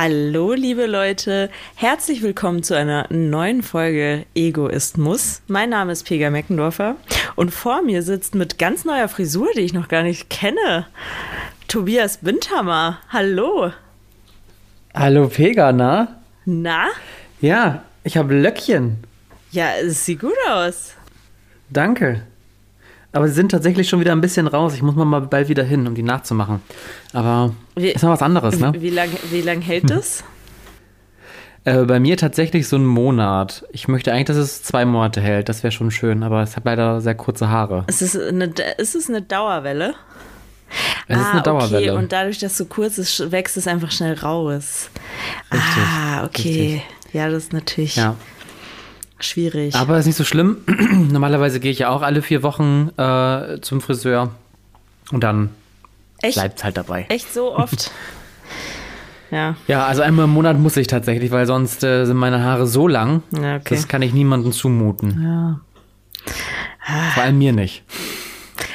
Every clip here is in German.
Hallo, liebe Leute. Herzlich willkommen zu einer neuen Folge Ego ist Muss. Mein Name ist Pega Meckendorfer und vor mir sitzt mit ganz neuer Frisur, die ich noch gar nicht kenne, Tobias Windhammer. Hallo. Hallo, Pega, na? Na? Ja, ich habe Löckchen. Ja, es sieht gut aus. Danke. Aber sie sind tatsächlich schon wieder ein bisschen raus. Ich muss mal bald wieder hin, um die nachzumachen. Aber wie, ist mal was anderes, ne? Wie lange wie lang hält das? Äh, bei mir tatsächlich so einen Monat. Ich möchte eigentlich, dass es zwei Monate hält. Das wäre schon schön, aber es hat leider sehr kurze Haare. Ist es eine, ist es eine Dauerwelle? Es ah, ist eine Dauerwelle. Okay. Und dadurch, dass es so kurz ist, wächst es einfach schnell raus. Richtig. Ah, okay. Richtig. Ja, das ist natürlich. Ja. Schwierig. Aber ist nicht so schlimm. Normalerweise gehe ich ja auch alle vier Wochen äh, zum Friseur. Und dann bleibt es halt dabei. Echt so oft? ja. Ja, also einmal im Monat muss ich tatsächlich, weil sonst äh, sind meine Haare so lang. Ja, okay. Das kann ich niemandem zumuten. Ja. Vor allem mir nicht.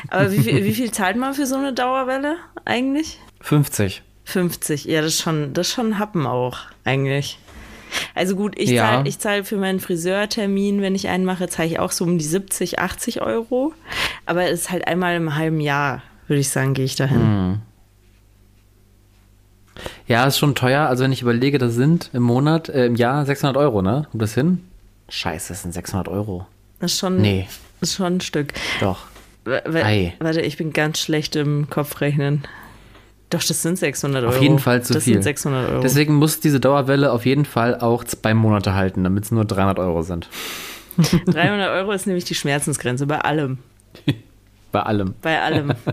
Aber wie viel, wie viel zahlt man für so eine Dauerwelle eigentlich? 50. 50, ja, das ist schon, das ist schon ein Happen auch, eigentlich. Also gut, ich ja. zahle zahl für meinen Friseurtermin, wenn ich einen mache, zahle ich auch so um die 70, 80 Euro. Aber es ist halt einmal im halben Jahr, würde ich sagen, gehe ich dahin. Hm. Ja, ist schon teuer. Also wenn ich überlege, das sind im Monat, äh, im Jahr 600 Euro, ne? Kommt das hin? Scheiße, das sind 600 Euro. Das ist schon, nee. ist schon ein Stück. Doch. W warte, ich bin ganz schlecht im Kopfrechnen. Doch, das sind 600 Euro. Auf jeden Fall zu das viel. Das sind 600 Euro. Deswegen muss diese Dauerwelle auf jeden Fall auch zwei Monate halten, damit es nur 300 Euro sind. 300 Euro ist nämlich die Schmerzensgrenze bei allem. bei allem. Bei allem.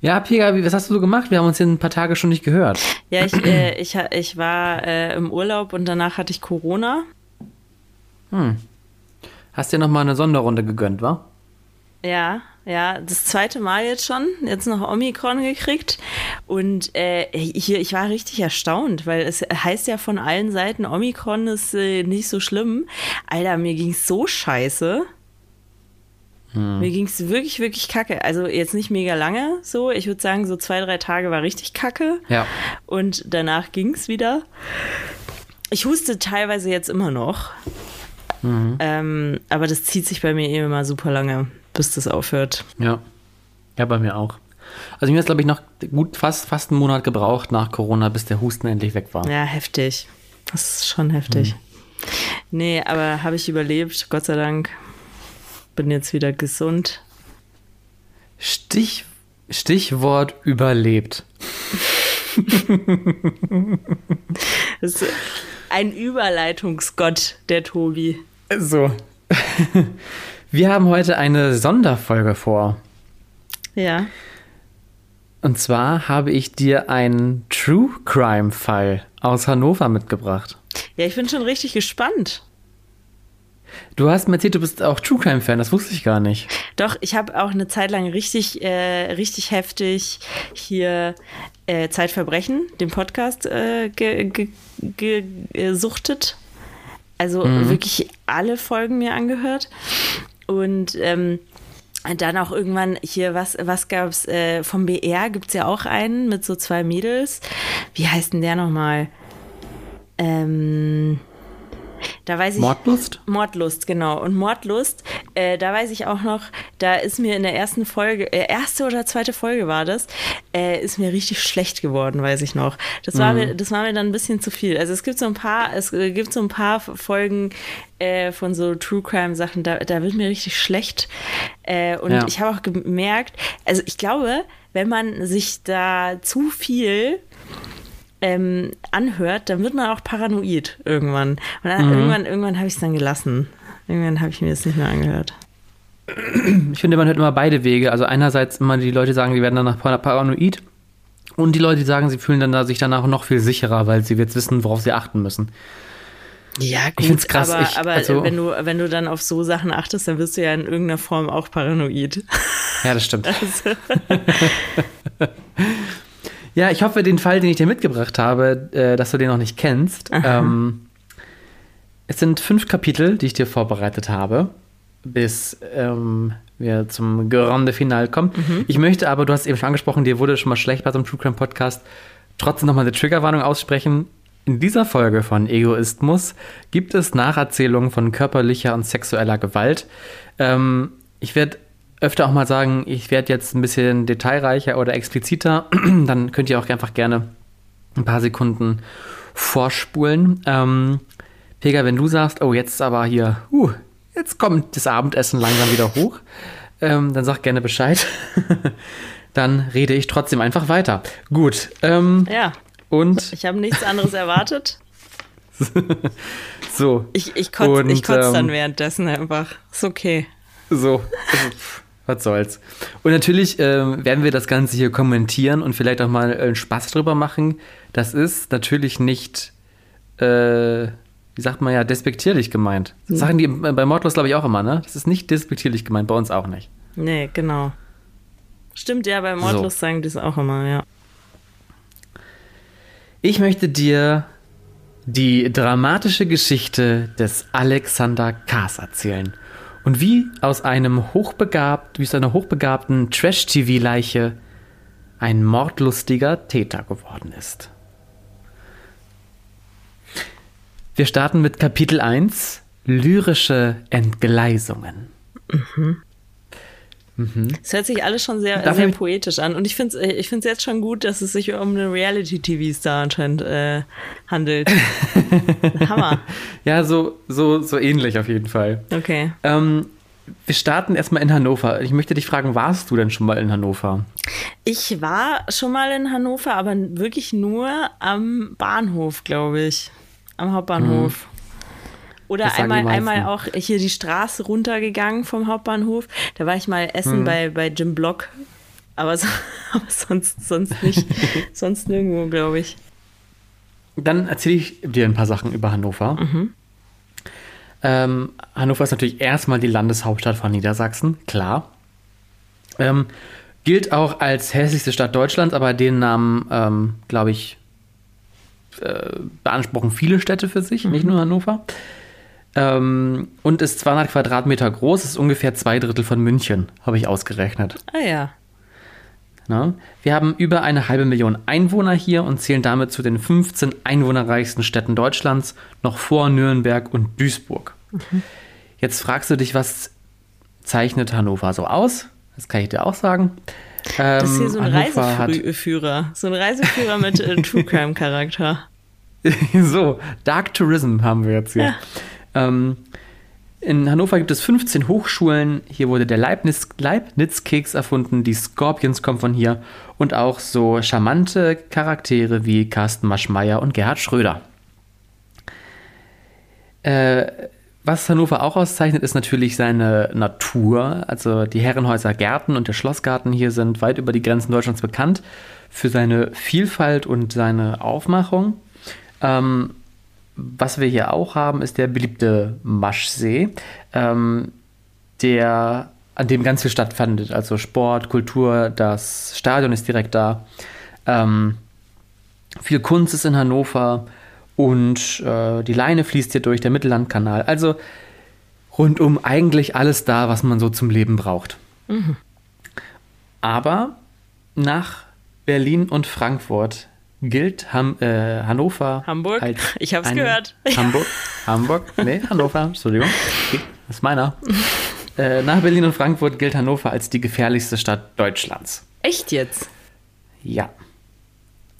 Ja, Pega, was hast du so gemacht? Wir haben uns hier ein paar Tage schon nicht gehört. Ja, ich, äh, ich, ich war äh, im Urlaub und danach hatte ich Corona. Hm. Hast dir nochmal eine Sonderrunde gegönnt, wa? Ja, ja, das zweite Mal jetzt schon, jetzt noch Omikron gekriegt. Und äh, hier, ich war richtig erstaunt, weil es heißt ja von allen Seiten, Omikron ist äh, nicht so schlimm. Alter, mir ging's so scheiße. Hm. Mir ging's wirklich, wirklich kacke. Also jetzt nicht mega lange so. Ich würde sagen, so zwei, drei Tage war richtig kacke. Ja. Und danach ging's wieder. Ich huste teilweise jetzt immer noch. Mhm. Ähm, aber das zieht sich bei mir immer super lange bis das aufhört. Ja. Ja, bei mir auch. Also mir hat es, glaube ich, noch gut fast, fast einen Monat gebraucht nach Corona, bis der Husten endlich weg war. Ja, heftig. Das ist schon heftig. Hm. Nee, aber habe ich überlebt, Gott sei Dank. Bin jetzt wieder gesund. Stich, Stichwort überlebt. das ist ein Überleitungsgott, der Tobi. So. Wir haben heute eine Sonderfolge vor. Ja. Und zwar habe ich dir einen True Crime Fall aus Hannover mitgebracht. Ja, ich bin schon richtig gespannt. Du hast mir erzählt, du bist auch True Crime Fan, das wusste ich gar nicht. Doch, ich habe auch eine Zeit lang richtig, äh, richtig heftig hier äh, Zeitverbrechen, den Podcast, äh, gesuchtet. Also mhm. wirklich alle Folgen mir angehört. Und ähm, dann auch irgendwann hier, was, was gab es? Äh, vom BR gibt es ja auch einen mit so zwei Mädels. Wie heißt denn der nochmal? Ähm, da weiß ich, Mordlust? Mordlust, genau. Und Mordlust, äh, da weiß ich auch noch, da ist mir in der ersten Folge, äh, erste oder zweite Folge war das, äh, ist mir richtig schlecht geworden, weiß ich noch. Das war, mhm. mir, das war mir dann ein bisschen zu viel. Also es gibt so ein paar, es gibt so ein paar Folgen äh, von so True Crime Sachen, da, da wird mir richtig schlecht. Äh, und ja. ich habe auch gemerkt, also ich glaube, wenn man sich da zu viel ähm, anhört, dann wird man auch paranoid irgendwann. Und dann, mhm. irgendwann, irgendwann habe ich es dann gelassen. Irgendwann habe ich mir das nicht mehr angehört. Ich finde, man hört immer beide Wege. Also einerseits immer die Leute sagen, die werden danach paranoid. Und die Leute, die sagen, sie fühlen dann sich danach noch viel sicherer, weil sie jetzt wissen, worauf sie achten müssen. Ja, gut, ich krass. aber, ich, aber also, wenn, du, wenn du dann auf so Sachen achtest, dann wirst du ja in irgendeiner Form auch paranoid. Ja, das stimmt. Also. Ja, ich hoffe, den Fall, den ich dir mitgebracht habe, äh, dass du den noch nicht kennst. Ähm, es sind fünf Kapitel, die ich dir vorbereitet habe, bis ähm, wir zum Grande Final kommen. Mhm. Ich möchte aber, du hast eben schon angesprochen, dir wurde schon mal schlecht bei so einem True Crime Podcast. trotzdem nochmal eine Triggerwarnung aussprechen. In dieser Folge von Egoismus gibt es Nacherzählungen von körperlicher und sexueller Gewalt. Ähm, ich werde öfter auch mal sagen, ich werde jetzt ein bisschen detailreicher oder expliziter. Dann könnt ihr auch einfach gerne ein paar Sekunden vorspulen. Ähm, Pega, wenn du sagst, oh, jetzt aber hier, uh, jetzt kommt das Abendessen langsam wieder hoch, ähm, dann sag gerne Bescheid. dann rede ich trotzdem einfach weiter. Gut. Ähm, ja. Und ich habe nichts anderes erwartet. so. Ich, ich kotze ich kotz ähm, dann währenddessen einfach. Ist okay. So. Was soll's. Und natürlich ähm, werden wir das Ganze hier kommentieren und vielleicht auch mal einen Spaß drüber machen. Das ist natürlich nicht, äh, wie sagt man ja, despektierlich gemeint. Das hm. sagen die bei Mordlos, glaube ich, auch immer, ne? Das ist nicht despektierlich gemeint, bei uns auch nicht. Nee, genau. Stimmt, ja, bei Mordlos so. sagen die es auch immer, ja. Ich möchte dir die dramatische Geschichte des Alexander Kaas erzählen und wie aus einem hochbegabt, wie aus einer hochbegabten Trash-TV-Leiche ein mordlustiger Täter geworden ist. Wir starten mit Kapitel 1, lyrische Entgleisungen. Mhm. Mhm. Es hört sich alles schon sehr, sehr poetisch an. Und ich finde es äh, ich jetzt schon gut, dass es sich um einen Reality-TV-Star anscheinend äh, handelt. Hammer. Ja, so, so, so ähnlich auf jeden Fall. Okay. Ähm, wir starten erstmal in Hannover. Ich möchte dich fragen, warst du denn schon mal in Hannover? Ich war schon mal in Hannover, aber wirklich nur am Bahnhof, glaube ich. Am Hauptbahnhof. Mhm. Oder einmal, einmal auch hier die Straße runtergegangen vom Hauptbahnhof. Da war ich mal essen hm. bei, bei Jim Block. Aber, so, aber sonst, sonst nicht. sonst nirgendwo, glaube ich. Dann erzähle ich dir ein paar Sachen über Hannover. Mhm. Ähm, Hannover ist natürlich erstmal die Landeshauptstadt von Niedersachsen, klar. Ähm, gilt auch als hässlichste Stadt Deutschlands, aber den Namen, ähm, glaube ich, äh, beanspruchen viele Städte für sich, mhm. nicht nur Hannover. Ähm, und ist 200 Quadratmeter groß, ist ungefähr zwei Drittel von München, habe ich ausgerechnet. Ah ja. Na, wir haben über eine halbe Million Einwohner hier und zählen damit zu den 15 einwohnerreichsten Städten Deutschlands, noch vor Nürnberg und Duisburg. Mhm. Jetzt fragst du dich, was zeichnet Hannover so aus? Das kann ich dir auch sagen. Ähm, das ist hier so ein Reiseführer, so ein Reiseführer mit äh, True Crime Charakter. so, Dark Tourism haben wir jetzt hier. Ja. Ähm, in Hannover gibt es 15 Hochschulen. Hier wurde der Leibniz, Leibniz-Keks erfunden. Die Scorpions kommen von hier. Und auch so charmante Charaktere wie Carsten Maschmeyer und Gerhard Schröder. Äh, was Hannover auch auszeichnet, ist natürlich seine Natur. Also die Herrenhäuser Gärten und der Schlossgarten hier sind weit über die Grenzen Deutschlands bekannt für seine Vielfalt und seine Aufmachung. Ähm, was wir hier auch haben, ist der beliebte Maschsee, ähm, der, an dem ganz viel stattfindet. Also Sport, Kultur, das Stadion ist direkt da. Ähm, viel Kunst ist in Hannover und äh, die Leine fließt hier durch, der Mittellandkanal. Also rundum eigentlich alles da, was man so zum Leben braucht. Mhm. Aber nach Berlin und Frankfurt gilt Ham, äh, Hannover. Hamburg? Als ich hab's gehört. Hamburg? Hamburg? Nee, Hannover, Entschuldigung. Das ist meiner. Äh, nach Berlin und Frankfurt gilt Hannover als die gefährlichste Stadt Deutschlands. Echt jetzt? Ja.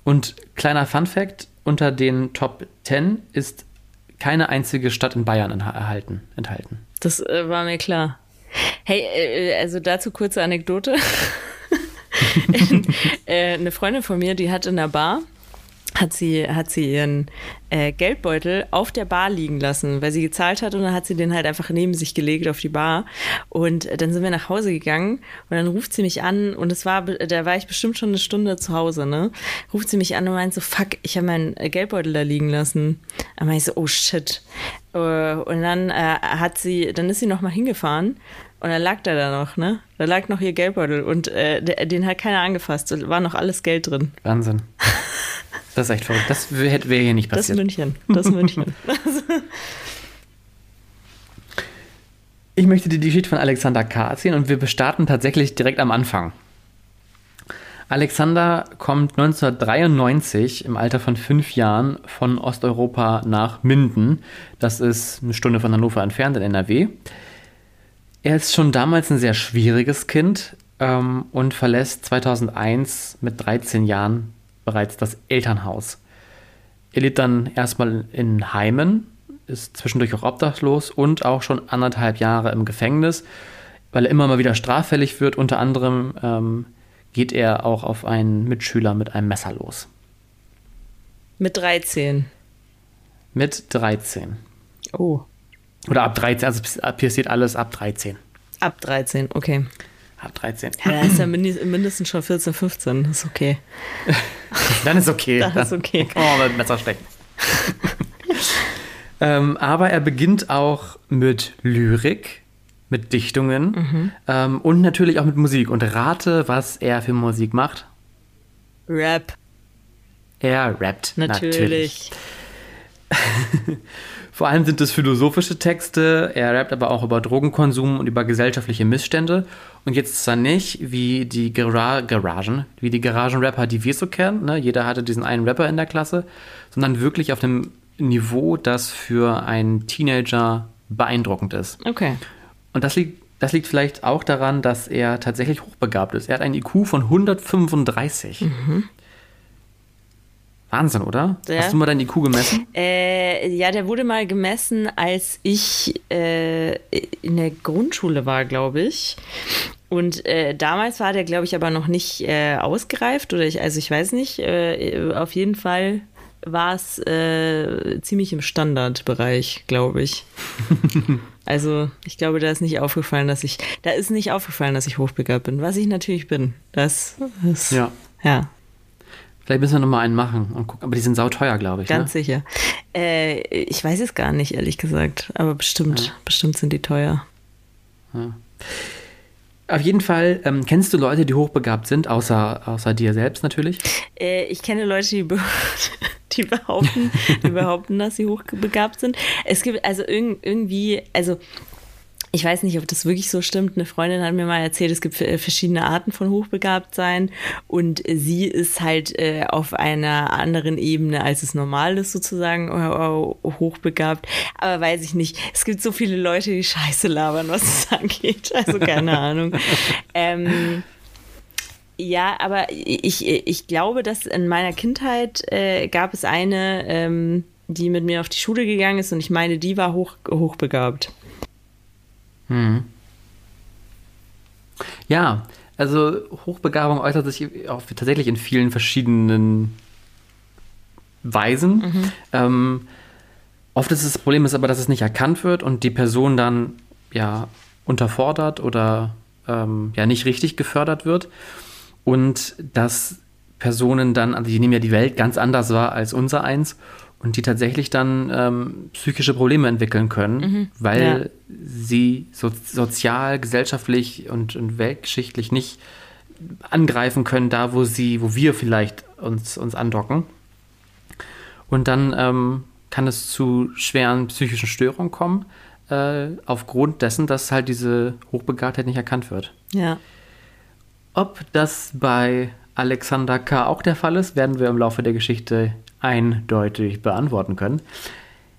Und kleiner Fun Fact: unter den Top 10 ist keine einzige Stadt in Bayern erhalten, enthalten. Das äh, war mir klar. Hey, äh, also dazu kurze Anekdote. äh, eine Freundin von mir, die hat in der Bar hat sie, hat sie ihren äh, Geldbeutel auf der Bar liegen lassen, weil sie gezahlt hat und dann hat sie den halt einfach neben sich gelegt auf die Bar. Und dann sind wir nach Hause gegangen und dann ruft sie mich an und es war, da war ich bestimmt schon eine Stunde zu Hause, ne? Ruft sie mich an und meint so, fuck, ich habe meinen äh, Geldbeutel da liegen lassen. Dann meinte ich so, oh shit. Äh, und dann äh, hat sie, dann ist sie nochmal hingefahren und dann lag der da noch, ne? Da lag noch ihr Geldbeutel und äh, den hat keiner angefasst. Da war noch alles Geld drin. Wahnsinn. Das ist echt verrückt. Das wäre hier nicht passiert. Das München. Das München. ich möchte dir die Geschichte von Alexander K. erzählen und wir starten tatsächlich direkt am Anfang. Alexander kommt 1993 im Alter von fünf Jahren von Osteuropa nach Minden. Das ist eine Stunde von Hannover entfernt in NRW. Er ist schon damals ein sehr schwieriges Kind ähm, und verlässt 2001 mit 13 Jahren bereits das Elternhaus. Er lebt dann erstmal in Heimen, ist zwischendurch auch obdachlos und auch schon anderthalb Jahre im Gefängnis, weil er immer mal wieder straffällig wird. Unter anderem ähm, geht er auch auf einen Mitschüler mit einem Messer los. Mit 13. Mit 13. Oh. Oder ab 13, also passiert alles ab 13. Ab 13, okay. Ab 13. Ja, da ist ja mindestens schon 14, 15. Das ist okay. Dann ist okay. Dann ist okay. Kann man mit Messer stecken. ähm, aber er beginnt auch mit Lyrik, mit Dichtungen mhm. ähm, und natürlich auch mit Musik. Und rate, was er für Musik macht. Rap. Er rappt. Natürlich. natürlich. Vor allem sind es philosophische Texte. Er rappt aber auch über Drogenkonsum und über gesellschaftliche Missstände. Und jetzt zwar nicht wie die Gara Garagen, wie die Garagenrapper, die wir so kennen. Ne? Jeder hatte diesen einen Rapper in der Klasse, sondern wirklich auf einem Niveau, das für einen Teenager beeindruckend ist. Okay. Und das liegt, das liegt vielleicht auch daran, dass er tatsächlich hochbegabt ist. Er hat einen IQ von 135. Mhm. Wahnsinn, oder? Ja. Hast du mal deinen IQ gemessen? Äh, ja, der wurde mal gemessen, als ich äh, in der Grundschule war, glaube ich. Und äh, damals war der, glaube ich, aber noch nicht äh, ausgereift oder ich, also ich weiß nicht. Äh, auf jeden Fall war es äh, ziemlich im Standardbereich, glaube ich. also ich glaube, da ist nicht aufgefallen, dass ich, da ist nicht aufgefallen, dass ich hochbegabt bin, was ich natürlich bin. Das ist, ja. ja. Vielleicht müssen wir nochmal einen machen und gucken. Aber die sind sauteuer, glaube ich. Ganz ne? sicher. Äh, ich weiß es gar nicht, ehrlich gesagt. Aber bestimmt, ja. bestimmt sind die teuer. Ja. Auf jeden Fall, ähm, kennst du Leute, die hochbegabt sind, außer, außer dir selbst natürlich? Äh, ich kenne Leute, die, be die, behaupten, die behaupten, dass sie hochbegabt sind. Es gibt also irg irgendwie, also ich weiß nicht, ob das wirklich so stimmt. Eine Freundin hat mir mal erzählt, es gibt verschiedene Arten von Hochbegabtsein und sie ist halt äh, auf einer anderen Ebene, als es normal ist, sozusagen äh, hochbegabt. Aber weiß ich nicht. Es gibt so viele Leute, die Scheiße labern, was es angeht. Also keine Ahnung. Ähm, ja, aber ich, ich glaube, dass in meiner Kindheit äh, gab es eine, ähm, die mit mir auf die Schule gegangen ist und ich meine, die war hoch, hochbegabt. Hm. Ja, also Hochbegabung äußert sich auch tatsächlich in vielen verschiedenen Weisen. Mhm. Ähm, oft ist das Problem ist aber, dass es nicht erkannt wird und die Person dann ja unterfordert oder ähm, ja nicht richtig gefördert wird und dass Personen dann, also die nehmen ja die Welt ganz anders wahr als unser eins und die tatsächlich dann ähm, psychische Probleme entwickeln können, mhm, weil ja. sie so, sozial, gesellschaftlich und, und weltgeschichtlich nicht angreifen können, da wo sie, wo wir vielleicht uns, uns andocken. Und dann ähm, kann es zu schweren psychischen Störungen kommen, äh, aufgrund dessen, dass halt diese Hochbegabtheit nicht erkannt wird. Ja. Ob das bei Alexander K. auch der Fall ist, werden wir im Laufe der Geschichte eindeutig beantworten können.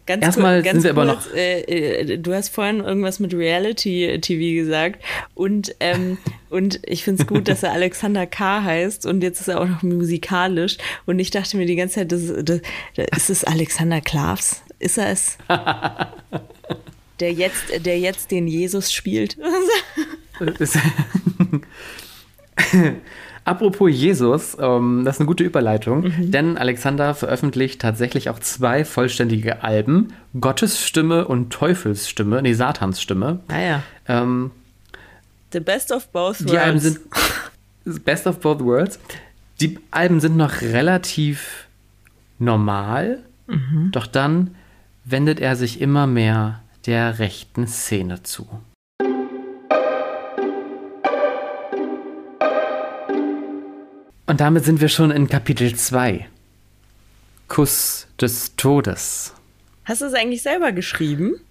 Ganz Erstmal cool, sind wir kurz, aber noch. Äh, äh, du hast vorhin irgendwas mit Reality-TV gesagt und, ähm, und ich finde es gut, dass er Alexander K. heißt und jetzt ist er auch noch musikalisch und ich dachte mir die ganze Zeit, das, das, das ist es Alexander Klavs? Ist er es? der jetzt, der jetzt den Jesus spielt. Apropos Jesus, ähm, das ist eine gute Überleitung, mhm. denn Alexander veröffentlicht tatsächlich auch zwei vollständige Alben, Gottes Stimme und Teufels Stimme, nee, Satans Stimme. Ah ja. Ähm, The best of both worlds. Die Alben sind Best of both worlds. Die Alben sind noch relativ normal, mhm. doch dann wendet er sich immer mehr der rechten Szene zu. Und damit sind wir schon in Kapitel 2. Kuss des Todes. Hast du es eigentlich selber geschrieben?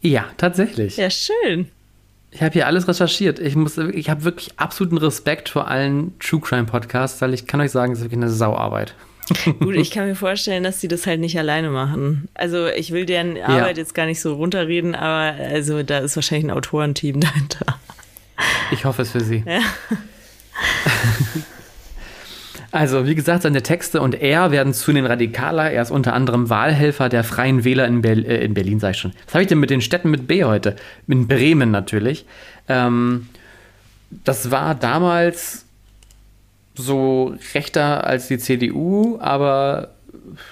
Ja, tatsächlich. Ja, schön. Ich habe hier alles recherchiert. Ich, muss, ich habe wirklich absoluten Respekt vor allen True Crime Podcasts, weil ich kann euch sagen, es ist wirklich eine Sauarbeit. Gut, ich kann mir vorstellen, dass sie das halt nicht alleine machen. Also ich will deren Arbeit ja. jetzt gar nicht so runterreden, aber also da ist wahrscheinlich ein Autorenteam dahinter. Ich hoffe es für sie. Ja. Also, wie gesagt, seine Texte und er werden zunehmend radikaler. Er ist unter anderem Wahlhelfer der Freien Wähler in, Ber äh, in Berlin, sag ich schon. Was habe ich denn mit den Städten mit B heute? In Bremen natürlich. Ähm, das war damals so rechter als die CDU, aber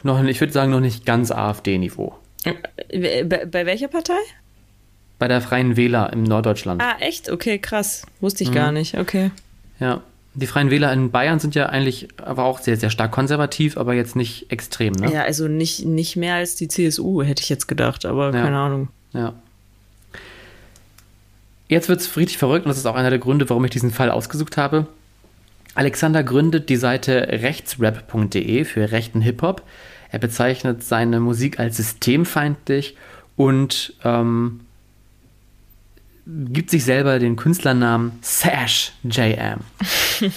noch, ich würde sagen, noch nicht ganz AfD-Niveau. Bei, bei, welcher Partei? Bei der Freien Wähler im Norddeutschland. Ah, echt? Okay, krass. Wusste ich mhm. gar nicht. Okay. Ja. Die Freien Wähler in Bayern sind ja eigentlich aber auch sehr, sehr stark konservativ, aber jetzt nicht extrem, ne? Ja, also nicht, nicht mehr als die CSU, hätte ich jetzt gedacht, aber ja. keine Ahnung. Ja. Jetzt wird es richtig verrückt und das ist auch einer der Gründe, warum ich diesen Fall ausgesucht habe. Alexander gründet die Seite rechtsrap.de für rechten Hip-Hop. Er bezeichnet seine Musik als systemfeindlich und ähm, gibt sich selber den Künstlernamen Sash JM.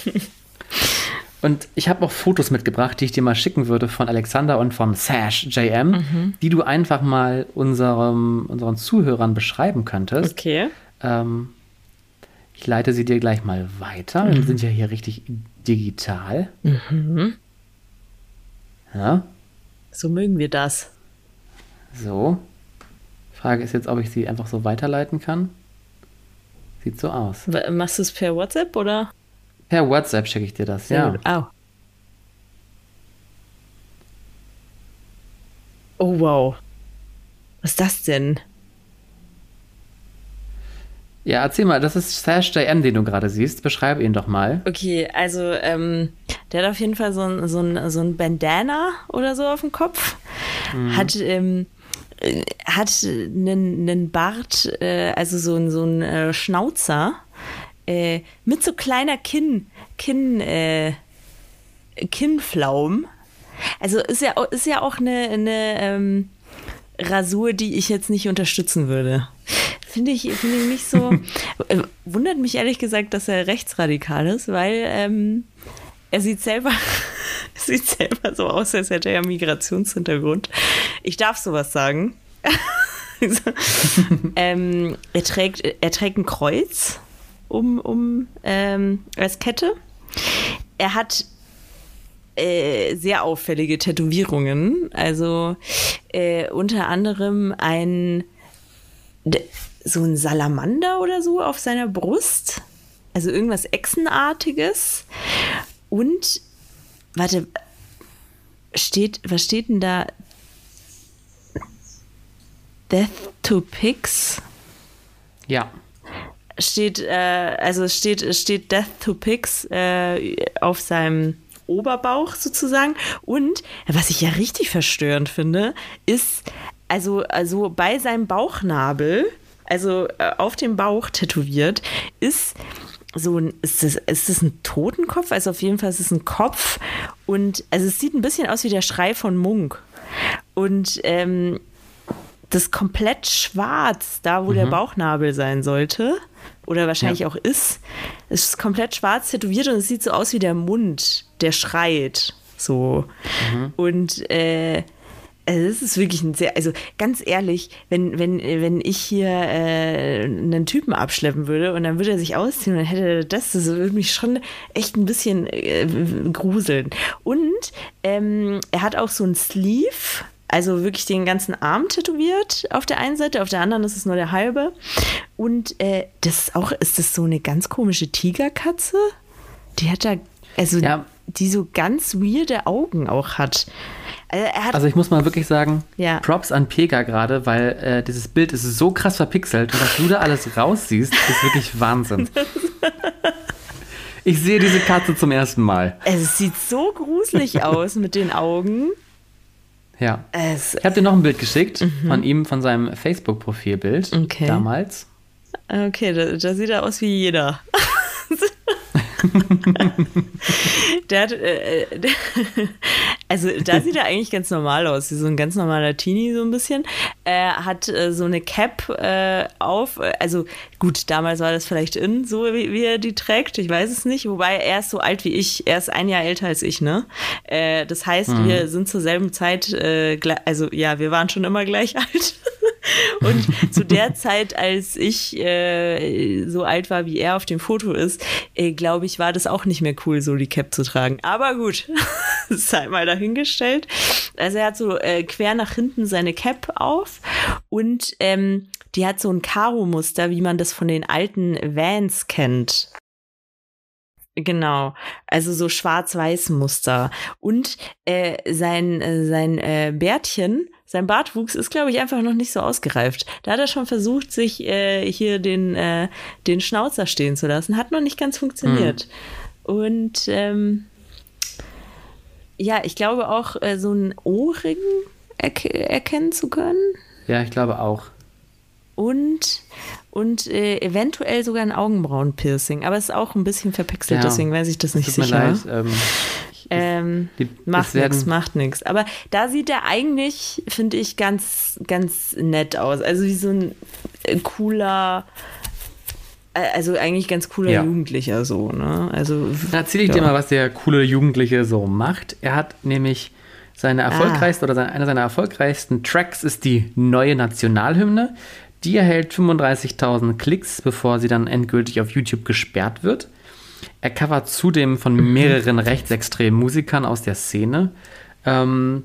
und ich habe auch Fotos mitgebracht, die ich dir mal schicken würde von Alexander und von Sash JM, mhm. die du einfach mal unserem, unseren Zuhörern beschreiben könntest. Okay. Ähm, ich leite sie dir gleich mal weiter. Mhm. Wir sind ja hier richtig digital. Mhm. Ja. So mögen wir das. So. Frage ist jetzt, ob ich sie einfach so weiterleiten kann. Sieht so aus. Machst du es per WhatsApp oder? Per WhatsApp schicke ich dir das, ja. Gut. Oh. oh wow. Was ist das denn? Ja, erzähl mal, das ist Sash JM, den du gerade siehst. Beschreib ihn doch mal. Okay, also ähm, der hat auf jeden Fall so ein, so ein, so ein Bandana oder so auf dem Kopf. Mhm. Hat, ähm, hat einen, einen Bart, äh, also so, ein, so ein äh, Schnauzer äh, mit so kleiner Kinn, Kinn, äh, Kinnflaum. Also ist ja, ist ja auch eine, eine ähm, Rasur, die ich jetzt nicht unterstützen würde. Finde ich, find ich nicht so. Äh, wundert mich ehrlich gesagt, dass er rechtsradikal ist, weil ähm, er sieht selber, sieht selber so aus, als hätte er Migrationshintergrund. Ich darf sowas sagen. ähm, er, trägt, er trägt ein Kreuz um, um ähm, als Kette. Er hat äh, sehr auffällige Tätowierungen. Also äh, unter anderem ein so ein Salamander oder so auf seiner Brust. Also irgendwas Echsenartiges. Und, warte, steht, was steht denn da? Death to Pigs? Ja. Steht, äh, also steht, steht Death to Pigs äh, auf seinem Oberbauch sozusagen. Und was ich ja richtig verstörend finde, ist, also, also bei seinem Bauchnabel also äh, auf dem Bauch tätowiert, ist so ein, ist das, ist das ein Totenkopf? Also auf jeden Fall ist es ein Kopf und also es sieht ein bisschen aus wie der Schrei von Munk. Und ähm, das komplett schwarz, da wo mhm. der Bauchnabel sein sollte, oder wahrscheinlich ja. auch ist, ist komplett schwarz tätowiert und es sieht so aus wie der Mund, der schreit. So. Mhm. Und äh, also das ist wirklich ein sehr, also ganz ehrlich, wenn, wenn, wenn ich hier äh, einen Typen abschleppen würde und dann würde er sich ausziehen und dann hätte er das, das würde mich schon echt ein bisschen äh, gruseln. Und ähm, er hat auch so ein Sleeve, also wirklich den ganzen Arm tätowiert auf der einen Seite, auf der anderen ist es nur der halbe. Und äh, das ist auch, ist das so eine ganz komische Tigerkatze? Die hat da, also ja. Die so ganz weirde Augen auch hat. Also, also, ich muss mal wirklich sagen, ja. Props an Pega gerade, weil äh, dieses Bild ist so krass verpixelt und was du da alles raussiehst, ist wirklich Wahnsinn. Ich sehe diese Katze zum ersten Mal. Es sieht so gruselig aus mit den Augen. Ja. Es, ich habe dir noch ein Bild geschickt mhm. von ihm, von seinem Facebook-Profilbild okay. damals. Okay, da, da sieht er aus wie jeder. der hat, äh, der, Also da sieht er eigentlich ganz normal aus, wie so ein ganz normaler Teenie so ein bisschen. Er hat äh, so eine Cap äh, auf, also gut, damals war das vielleicht in, so wie, wie, er die trägt, ich weiß es nicht, wobei er ist so alt wie ich, er ist ein Jahr älter als ich, ne? Äh, das heißt, mhm. wir sind zur selben Zeit, äh, also ja, wir waren schon immer gleich alt. Und zu der Zeit, als ich äh, so alt war, wie er auf dem Foto ist, äh, glaube ich, war das auch nicht mehr cool, so die Cap zu tragen. Aber gut, das ist halt mal dahingestellt. Also er hat so äh, quer nach hinten seine Cap auf und ähm, die hat so ein Karo-Muster, wie man das von den alten Vans kennt. Genau, also so schwarz-weiß Muster. Und äh, sein, äh, sein äh, Bärtchen, sein Bartwuchs ist, glaube ich, einfach noch nicht so ausgereift. Da hat er schon versucht, sich äh, hier den, äh, den Schnauzer stehen zu lassen. Hat noch nicht ganz funktioniert. Mhm. Und ähm, ja, ich glaube auch, äh, so ein Ohrring erk erkennen zu können. Ja, ich glaube auch und, und äh, eventuell sogar ein Augenbrauenpiercing. Aber es ist auch ein bisschen verpixelt, ja, deswegen weiß ich das nicht tut sicher. Mir leid. Ähm, ähm, die, macht nichts, macht nichts. Aber da sieht er eigentlich, finde ich, ganz, ganz nett aus. Also wie so ein äh, cooler also eigentlich ganz cooler ja. Jugendlicher so, ne? Also erzähle ich ja. dir mal, was der coole Jugendliche so macht. Er hat nämlich seine erfolgreichste ah. oder seine, einer seiner erfolgreichsten Tracks ist die neue Nationalhymne. Die erhält 35.000 Klicks, bevor sie dann endgültig auf YouTube gesperrt wird. Er covert zudem von mehreren rechtsextremen Musikern aus der Szene ähm,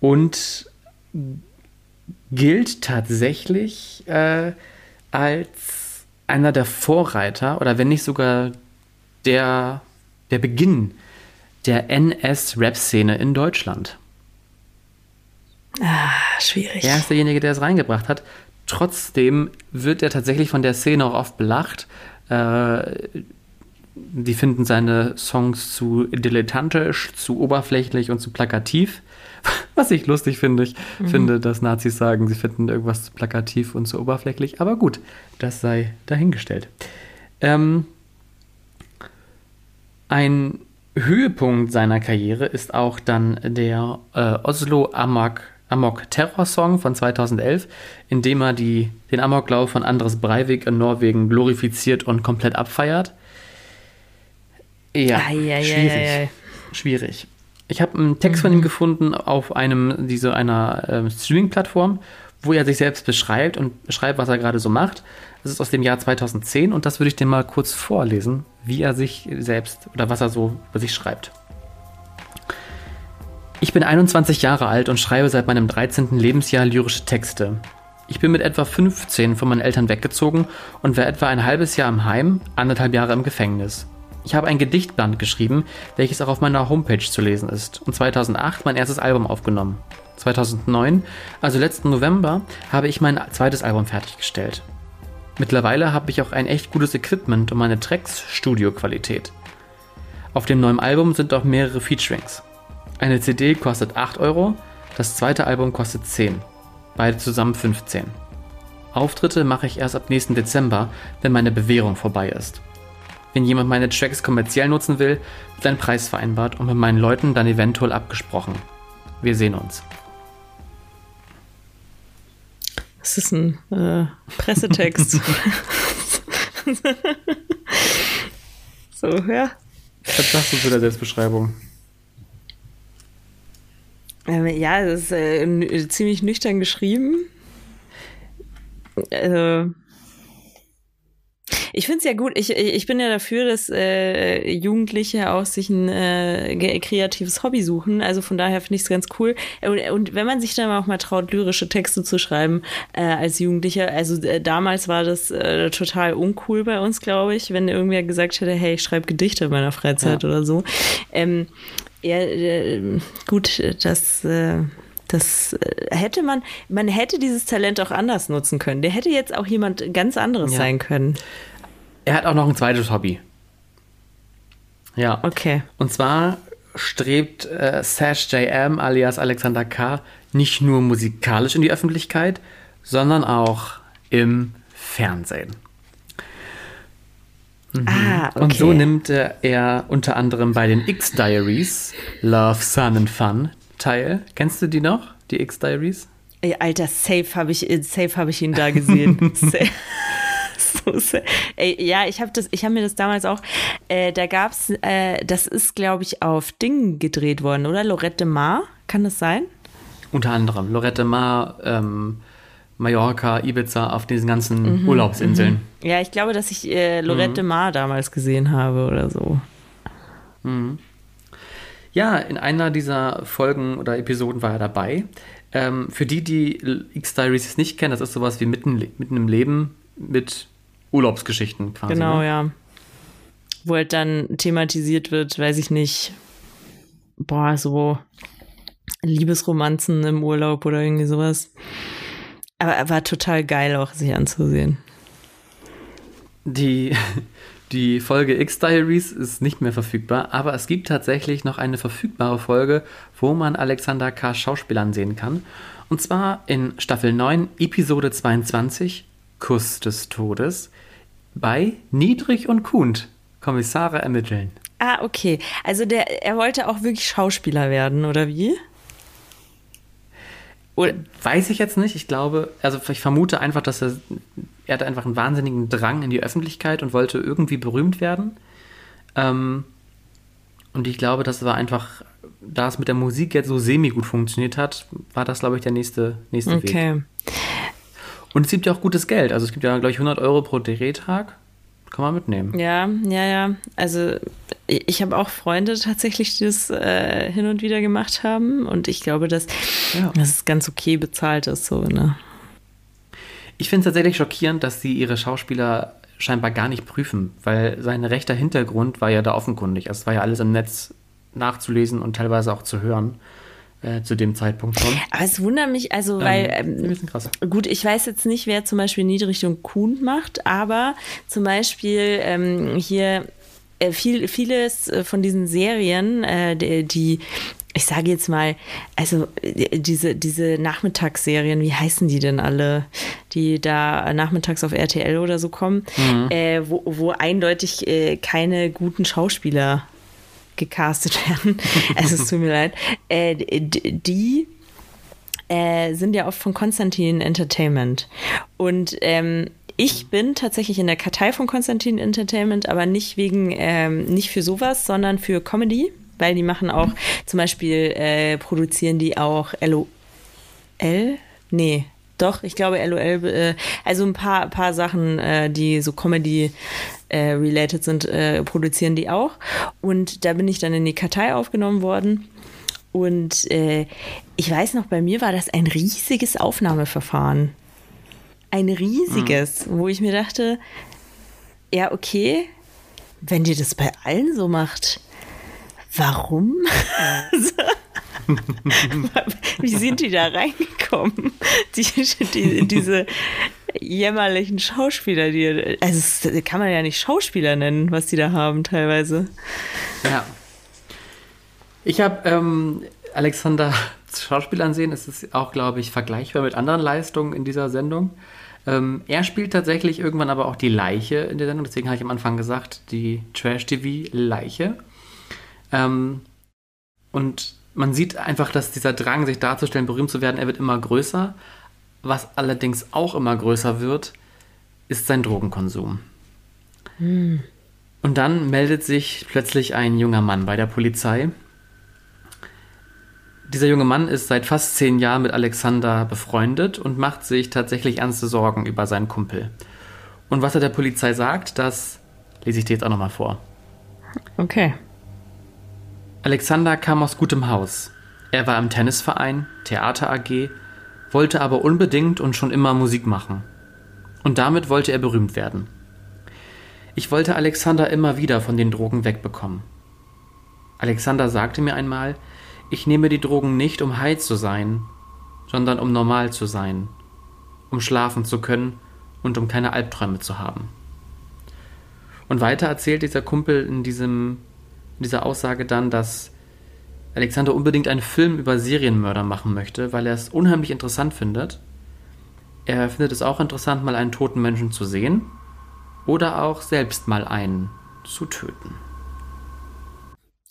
und gilt tatsächlich äh, als einer der Vorreiter oder wenn nicht sogar der, der Beginn der NS-Rap-Szene in Deutschland. Ah, schwierig. Er ist derjenige, der es reingebracht hat. Trotzdem wird er tatsächlich von der Szene auch oft belacht. Äh, die finden seine Songs zu dilettantisch, zu oberflächlich und zu plakativ. Was ich lustig finde. Ich mhm. finde, dass Nazis sagen, sie finden irgendwas zu plakativ und zu oberflächlich. Aber gut, das sei dahingestellt. Ähm, ein Höhepunkt seiner Karriere ist auch dann der äh, Oslo Amok Amok Terror Song von 2011, in dem er die, den Amoklauf von Andres Breivik in Norwegen glorifiziert und komplett abfeiert. Ja, ai, ai, schwierig. Ai, schwierig. Ich habe einen Text mhm. von ihm mhm. gefunden auf einem, diese, einer äh, Streaming-Plattform, wo er sich selbst beschreibt und beschreibt, was er gerade so macht. Das ist aus dem Jahr 2010 und das würde ich dir mal kurz vorlesen, wie er sich selbst oder was er so über sich schreibt. Ich bin 21 Jahre alt und schreibe seit meinem 13. Lebensjahr lyrische Texte. Ich bin mit etwa 15 von meinen Eltern weggezogen und war etwa ein halbes Jahr im Heim, anderthalb Jahre im Gefängnis. Ich habe ein Gedichtband geschrieben, welches auch auf meiner Homepage zu lesen ist und 2008 mein erstes Album aufgenommen. 2009, also letzten November, habe ich mein zweites Album fertiggestellt. Mittlerweile habe ich auch ein echt gutes Equipment und meine Tracks Studioqualität. Auf dem neuen Album sind auch mehrere Featurings. Eine CD kostet 8 Euro, das zweite Album kostet 10. Beide zusammen 15. Auftritte mache ich erst ab nächsten Dezember, wenn meine Bewährung vorbei ist. Wenn jemand meine Tracks kommerziell nutzen will, wird ein Preis vereinbart und mit meinen Leuten dann eventuell abgesprochen. Wir sehen uns. Das ist ein äh, Pressetext. so, ja. Was sagst du zu der Selbstbeschreibung? Ähm, ja, es ist äh, ziemlich nüchtern geschrieben. Also, ich finde es ja gut. Ich, ich bin ja dafür, dass äh, Jugendliche auch sich ein äh, kreatives Hobby suchen. Also von daher finde ich es ganz cool. Und, und, wenn man sich dann auch mal traut, lyrische Texte zu schreiben äh, als Jugendlicher, also äh, damals war das äh, total uncool bei uns, glaube ich, wenn irgendwer gesagt hätte, hey, ich schreibe Gedichte in meiner Freizeit ja. oder so. Ähm, ja, äh, gut, das, äh, das äh, hätte man, man hätte dieses Talent auch anders nutzen können. Der hätte jetzt auch jemand ganz anderes ja. sein können. Er hat auch noch ein zweites Hobby. Ja. Okay. Und zwar strebt äh, Sash JM alias Alexander K. nicht nur musikalisch in die Öffentlichkeit, sondern auch im Fernsehen. Mhm. Ah, okay. Und so nimmt er unter anderem bei den X-Diaries Love, Sun and Fun teil. Kennst du die noch, die X-Diaries? Alter, safe habe ich, safe hab ich ihn da gesehen. so Ey, ja, ich habe hab mir das damals auch, äh, da gab's, äh, das ist, glaube ich, auf Dingen gedreht worden, oder? Lorette Mar, kann das sein? Unter anderem. Lorette Mar, ähm, Mallorca, Ibiza, auf diesen ganzen mhm, Urlaubsinseln. Mhm. Ja, ich glaube, dass ich äh, Lorette mhm. Mar damals gesehen habe oder so. Mhm. Ja, in einer dieser Folgen oder Episoden war er dabei. Ähm, für die, die X-Diaries nicht kennen, das ist sowas wie mitten, mitten im Leben mit Urlaubsgeschichten quasi. Genau, ne? ja. Wo halt dann thematisiert wird, weiß ich nicht, boah, so Liebesromanzen im Urlaub oder irgendwie sowas. Aber er war total geil auch, sich anzusehen. Die, die Folge X-Diaries ist nicht mehr verfügbar, aber es gibt tatsächlich noch eine verfügbare Folge, wo man Alexander K. Schauspielern sehen kann. Und zwar in Staffel 9, Episode 22, Kuss des Todes, bei Niedrig und Kuhnt. Kommissare ermitteln. Ah, okay. Also der, er wollte auch wirklich Schauspieler werden, oder wie? Oder weiß ich jetzt nicht. Ich glaube, also ich vermute einfach, dass er, er hatte einfach einen wahnsinnigen Drang in die Öffentlichkeit und wollte irgendwie berühmt werden. Ähm, und ich glaube, das war einfach, da es mit der Musik jetzt so semi gut funktioniert hat, war das, glaube ich, der nächste, nächste okay. Weg. Okay. Und es gibt ja auch gutes Geld. Also es gibt ja, glaube ich, 100 Euro pro Drehtag. Kann man mitnehmen. Ja, ja, ja. Also ich habe auch Freunde tatsächlich, die das äh, hin und wieder gemacht haben. Und ich glaube, dass, ja. dass es ganz okay bezahlt ist. So, ne? Ich finde es tatsächlich schockierend, dass sie ihre Schauspieler scheinbar gar nicht prüfen, weil sein rechter Hintergrund war ja da offenkundig. Also es war ja alles im Netz nachzulesen und teilweise auch zu hören äh, zu dem Zeitpunkt schon. Aber es wundert mich, also, ähm, weil, ähm, gut, ich weiß jetzt nicht, wer zum Beispiel Niedrichtung Kuhn macht, aber zum Beispiel ähm, hier äh, viel, vieles äh, von diesen Serien, äh, die ich sage jetzt mal, also äh, diese, diese Nachmittagsserien, wie heißen die denn alle, die da nachmittags auf RTL oder so kommen, mhm. äh, wo, wo eindeutig äh, keine guten Schauspieler gecastet werden. also es tut mir leid. Äh, die äh, sind ja oft von Konstantin Entertainment. Und ähm, ich bin tatsächlich in der Kartei von Konstantin Entertainment, aber nicht wegen, ähm, nicht für sowas, sondern für Comedy, weil die machen auch zum Beispiel, äh, produzieren die auch LOL? Nee, doch, ich glaube LOL, äh, also ein paar, paar Sachen, äh, die so Comedy äh, related sind, äh, produzieren die auch. Und da bin ich dann in die Kartei aufgenommen worden. Und äh, ich weiß noch, bei mir war das ein riesiges Aufnahmeverfahren. Ein riesiges, mhm. wo ich mir dachte, ja, okay, wenn dir das bei allen so macht, warum? Wie sind die da reingekommen? Die, die, diese jämmerlichen Schauspieler, die. Also, das kann man ja nicht Schauspieler nennen, was die da haben, teilweise. Ja. Ich habe ähm, Alexander Schauspiel ansehen. Es ist auch, glaube ich, vergleichbar mit anderen Leistungen in dieser Sendung. Ähm, er spielt tatsächlich irgendwann aber auch die Leiche in der Sendung. Deswegen habe ich am Anfang gesagt, die Trash-TV-Leiche. Ähm, und man sieht einfach, dass dieser Drang, sich darzustellen, berühmt zu werden, er wird immer größer. Was allerdings auch immer größer wird, ist sein Drogenkonsum. Hm. Und dann meldet sich plötzlich ein junger Mann bei der Polizei. Dieser junge Mann ist seit fast zehn Jahren mit Alexander befreundet und macht sich tatsächlich ernste Sorgen über seinen Kumpel. Und was er der Polizei sagt, das lese ich dir jetzt auch nochmal vor. Okay. Alexander kam aus gutem Haus. Er war im Tennisverein, Theater AG wollte aber unbedingt und schon immer Musik machen. Und damit wollte er berühmt werden. Ich wollte Alexander immer wieder von den Drogen wegbekommen. Alexander sagte mir einmal, ich nehme die Drogen nicht, um heil zu sein, sondern um normal zu sein, um schlafen zu können und um keine Albträume zu haben. Und weiter erzählt dieser Kumpel in, diesem, in dieser Aussage dann, dass Alexander unbedingt einen Film über Serienmörder machen möchte, weil er es unheimlich interessant findet. Er findet es auch interessant, mal einen toten Menschen zu sehen oder auch selbst mal einen zu töten.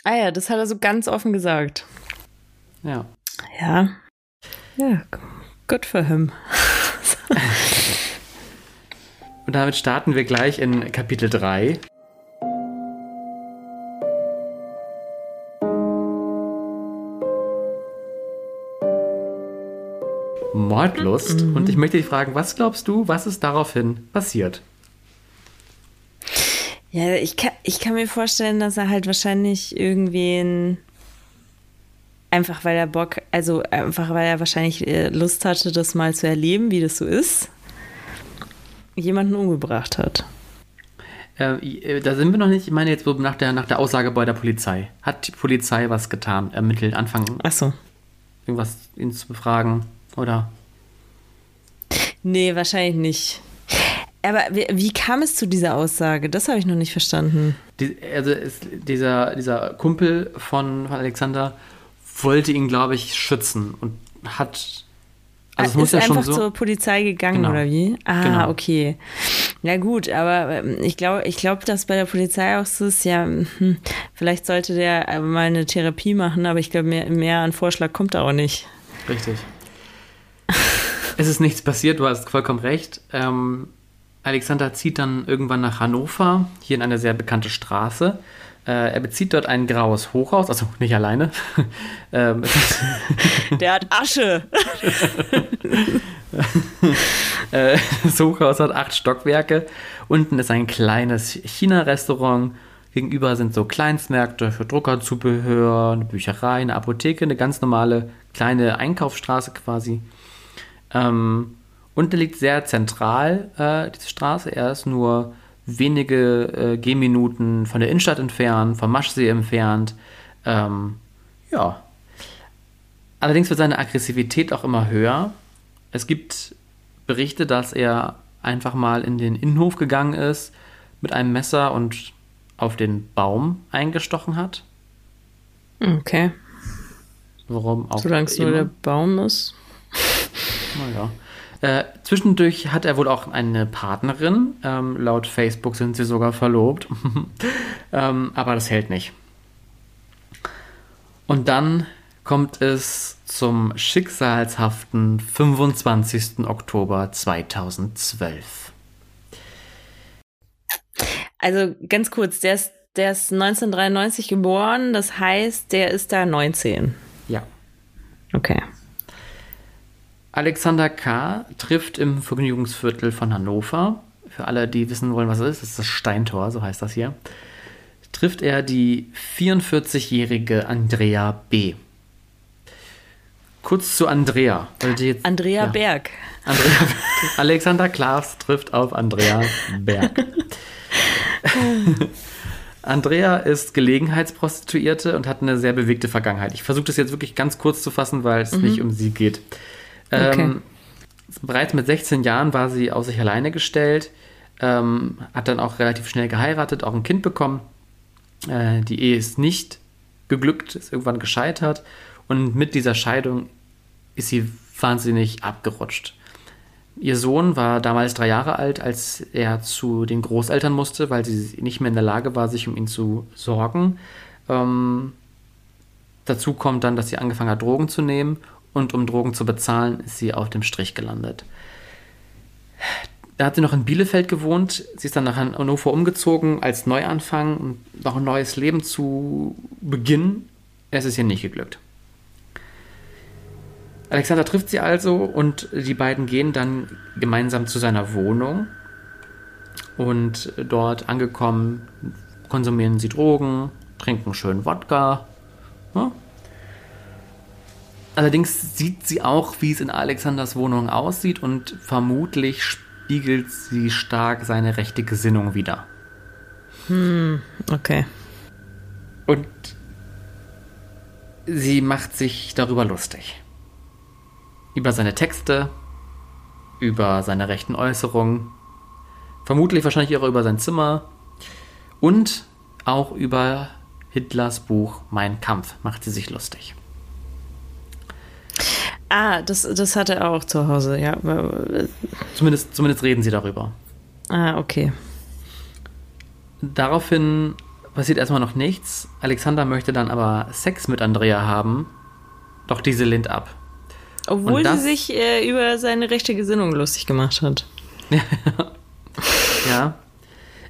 Ah ja, das hat er so ganz offen gesagt. Ja. Ja. Ja, good for him. Und damit starten wir gleich in Kapitel 3. Mordlust. Mhm. Und ich möchte dich fragen, was glaubst du, was ist daraufhin passiert? Ja, ich kann, ich kann mir vorstellen, dass er halt wahrscheinlich irgendwen einfach weil er Bock, also einfach weil er wahrscheinlich äh, Lust hatte, das mal zu erleben, wie das so ist, jemanden umgebracht hat. Äh, äh, da sind wir noch nicht, ich meine jetzt nach der, nach der Aussage bei der Polizei. Hat die Polizei was getan, ermittelt, anfangen? Ach so. Irgendwas ihn zu befragen, oder? Nee, wahrscheinlich nicht. Aber wie, wie, kam es zu dieser Aussage? Das habe ich noch nicht verstanden. Die, also dieser, dieser Kumpel von, von Alexander wollte ihn, glaube ich, schützen und hat. Also es muss ja einfach schon so zur Polizei gegangen genau. oder wie? Ah, genau. okay. Ja gut, aber ähm, ich glaube, ich glaube, dass bei der Polizei auch so ist, ja, hm, vielleicht sollte der mal eine Therapie machen, aber ich glaube, mehr, mehr an Vorschlag kommt da auch nicht. Richtig. Es ist nichts passiert, du hast vollkommen recht. Ähm, Alexander zieht dann irgendwann nach Hannover, hier in eine sehr bekannte Straße. Äh, er bezieht dort ein graues Hochhaus, also nicht alleine. ähm, Der hat Asche. äh, das Hochhaus hat acht Stockwerke. Unten ist ein kleines China-Restaurant. Gegenüber sind so Kleinstmärkte für Druckerzubehör, eine Bücherei, eine Apotheke, eine ganz normale kleine Einkaufsstraße quasi. Ähm, und er liegt sehr zentral, äh, diese Straße. Er ist nur wenige äh, Gehminuten von der Innenstadt entfernt, vom Maschsee entfernt. Ähm, ja. Allerdings wird seine Aggressivität auch immer höher. Es gibt Berichte, dass er einfach mal in den Innenhof gegangen ist mit einem Messer und auf den Baum eingestochen hat. Okay. Warum auch Solange es nur der Baum ist. Naja. Äh, zwischendurch hat er wohl auch eine Partnerin. Ähm, laut Facebook sind sie sogar verlobt. ähm, aber das hält nicht. Und dann kommt es zum schicksalshaften 25. Oktober 2012. Also ganz kurz, der ist, der ist 1993 geboren, das heißt, der ist da 19. Ja. Okay. Alexander K. trifft im Vergnügungsviertel von Hannover. Für alle, die wissen wollen, was es ist, das ist das Steintor, so heißt das hier. Trifft er die 44-jährige Andrea B. Kurz zu Andrea. Jetzt, Andrea ja. Berg. Andrea, Alexander Klaas trifft auf Andrea Berg. Andrea ist Gelegenheitsprostituierte und hat eine sehr bewegte Vergangenheit. Ich versuche das jetzt wirklich ganz kurz zu fassen, weil es mhm. nicht um sie geht. Okay. Ähm, bereits mit 16 Jahren war sie auf sich alleine gestellt, ähm, hat dann auch relativ schnell geheiratet, auch ein Kind bekommen. Äh, die Ehe ist nicht geglückt, ist irgendwann gescheitert und mit dieser Scheidung ist sie wahnsinnig abgerutscht. Ihr Sohn war damals drei Jahre alt, als er zu den Großeltern musste, weil sie nicht mehr in der Lage war, sich um ihn zu sorgen. Ähm, dazu kommt dann, dass sie angefangen hat, Drogen zu nehmen und um Drogen zu bezahlen, ist sie auf dem Strich gelandet. Da hat sie noch in Bielefeld gewohnt. Sie ist dann nach Hannover umgezogen als Neuanfang und noch ein neues Leben zu beginnen. Es ist ihr nicht geglückt. Alexander trifft sie also und die beiden gehen dann gemeinsam zu seiner Wohnung. Und dort angekommen konsumieren sie Drogen, trinken schön Wodka. Ja, Allerdings sieht sie auch, wie es in Alexanders Wohnung aussieht und vermutlich spiegelt sie stark seine rechte Gesinnung wider. Hm, okay. Und sie macht sich darüber lustig. Über seine Texte, über seine rechten Äußerungen, vermutlich wahrscheinlich auch über sein Zimmer und auch über Hitlers Buch Mein Kampf macht sie sich lustig. Ah, das, das hat er auch zu Hause, ja. Zumindest, zumindest reden sie darüber. Ah, okay. daraufhin passiert erstmal noch nichts. Alexander möchte dann aber Sex mit Andrea haben, doch diese lehnt ab. Obwohl das, sie sich äh, über seine rechte Gesinnung lustig gemacht hat. ja.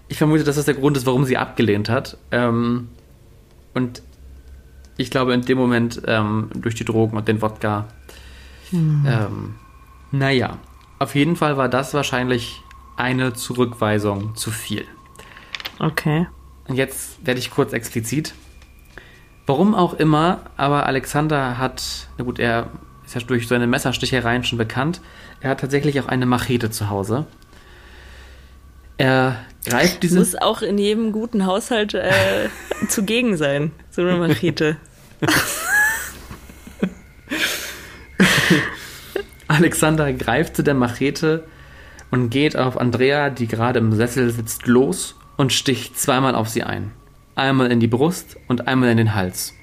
Ich vermute, dass das der Grund ist, warum sie abgelehnt hat. Ähm, und ich glaube, in dem Moment ähm, durch die Drogen und den Wodka. Hm. Ähm, naja, auf jeden Fall war das wahrscheinlich eine Zurückweisung zu viel. Okay. Und jetzt werde ich kurz explizit. Warum auch immer, aber Alexander hat, na gut, er ist ja durch seine Messerstichereien schon bekannt. Er hat tatsächlich auch eine Machete zu Hause. Er greift diese. Muss auch in jedem guten Haushalt äh, zugegen sein, so eine Machete. Alexander greift zu der Machete und geht auf Andrea, die gerade im Sessel sitzt, los und sticht zweimal auf sie ein. Einmal in die Brust und einmal in den Hals.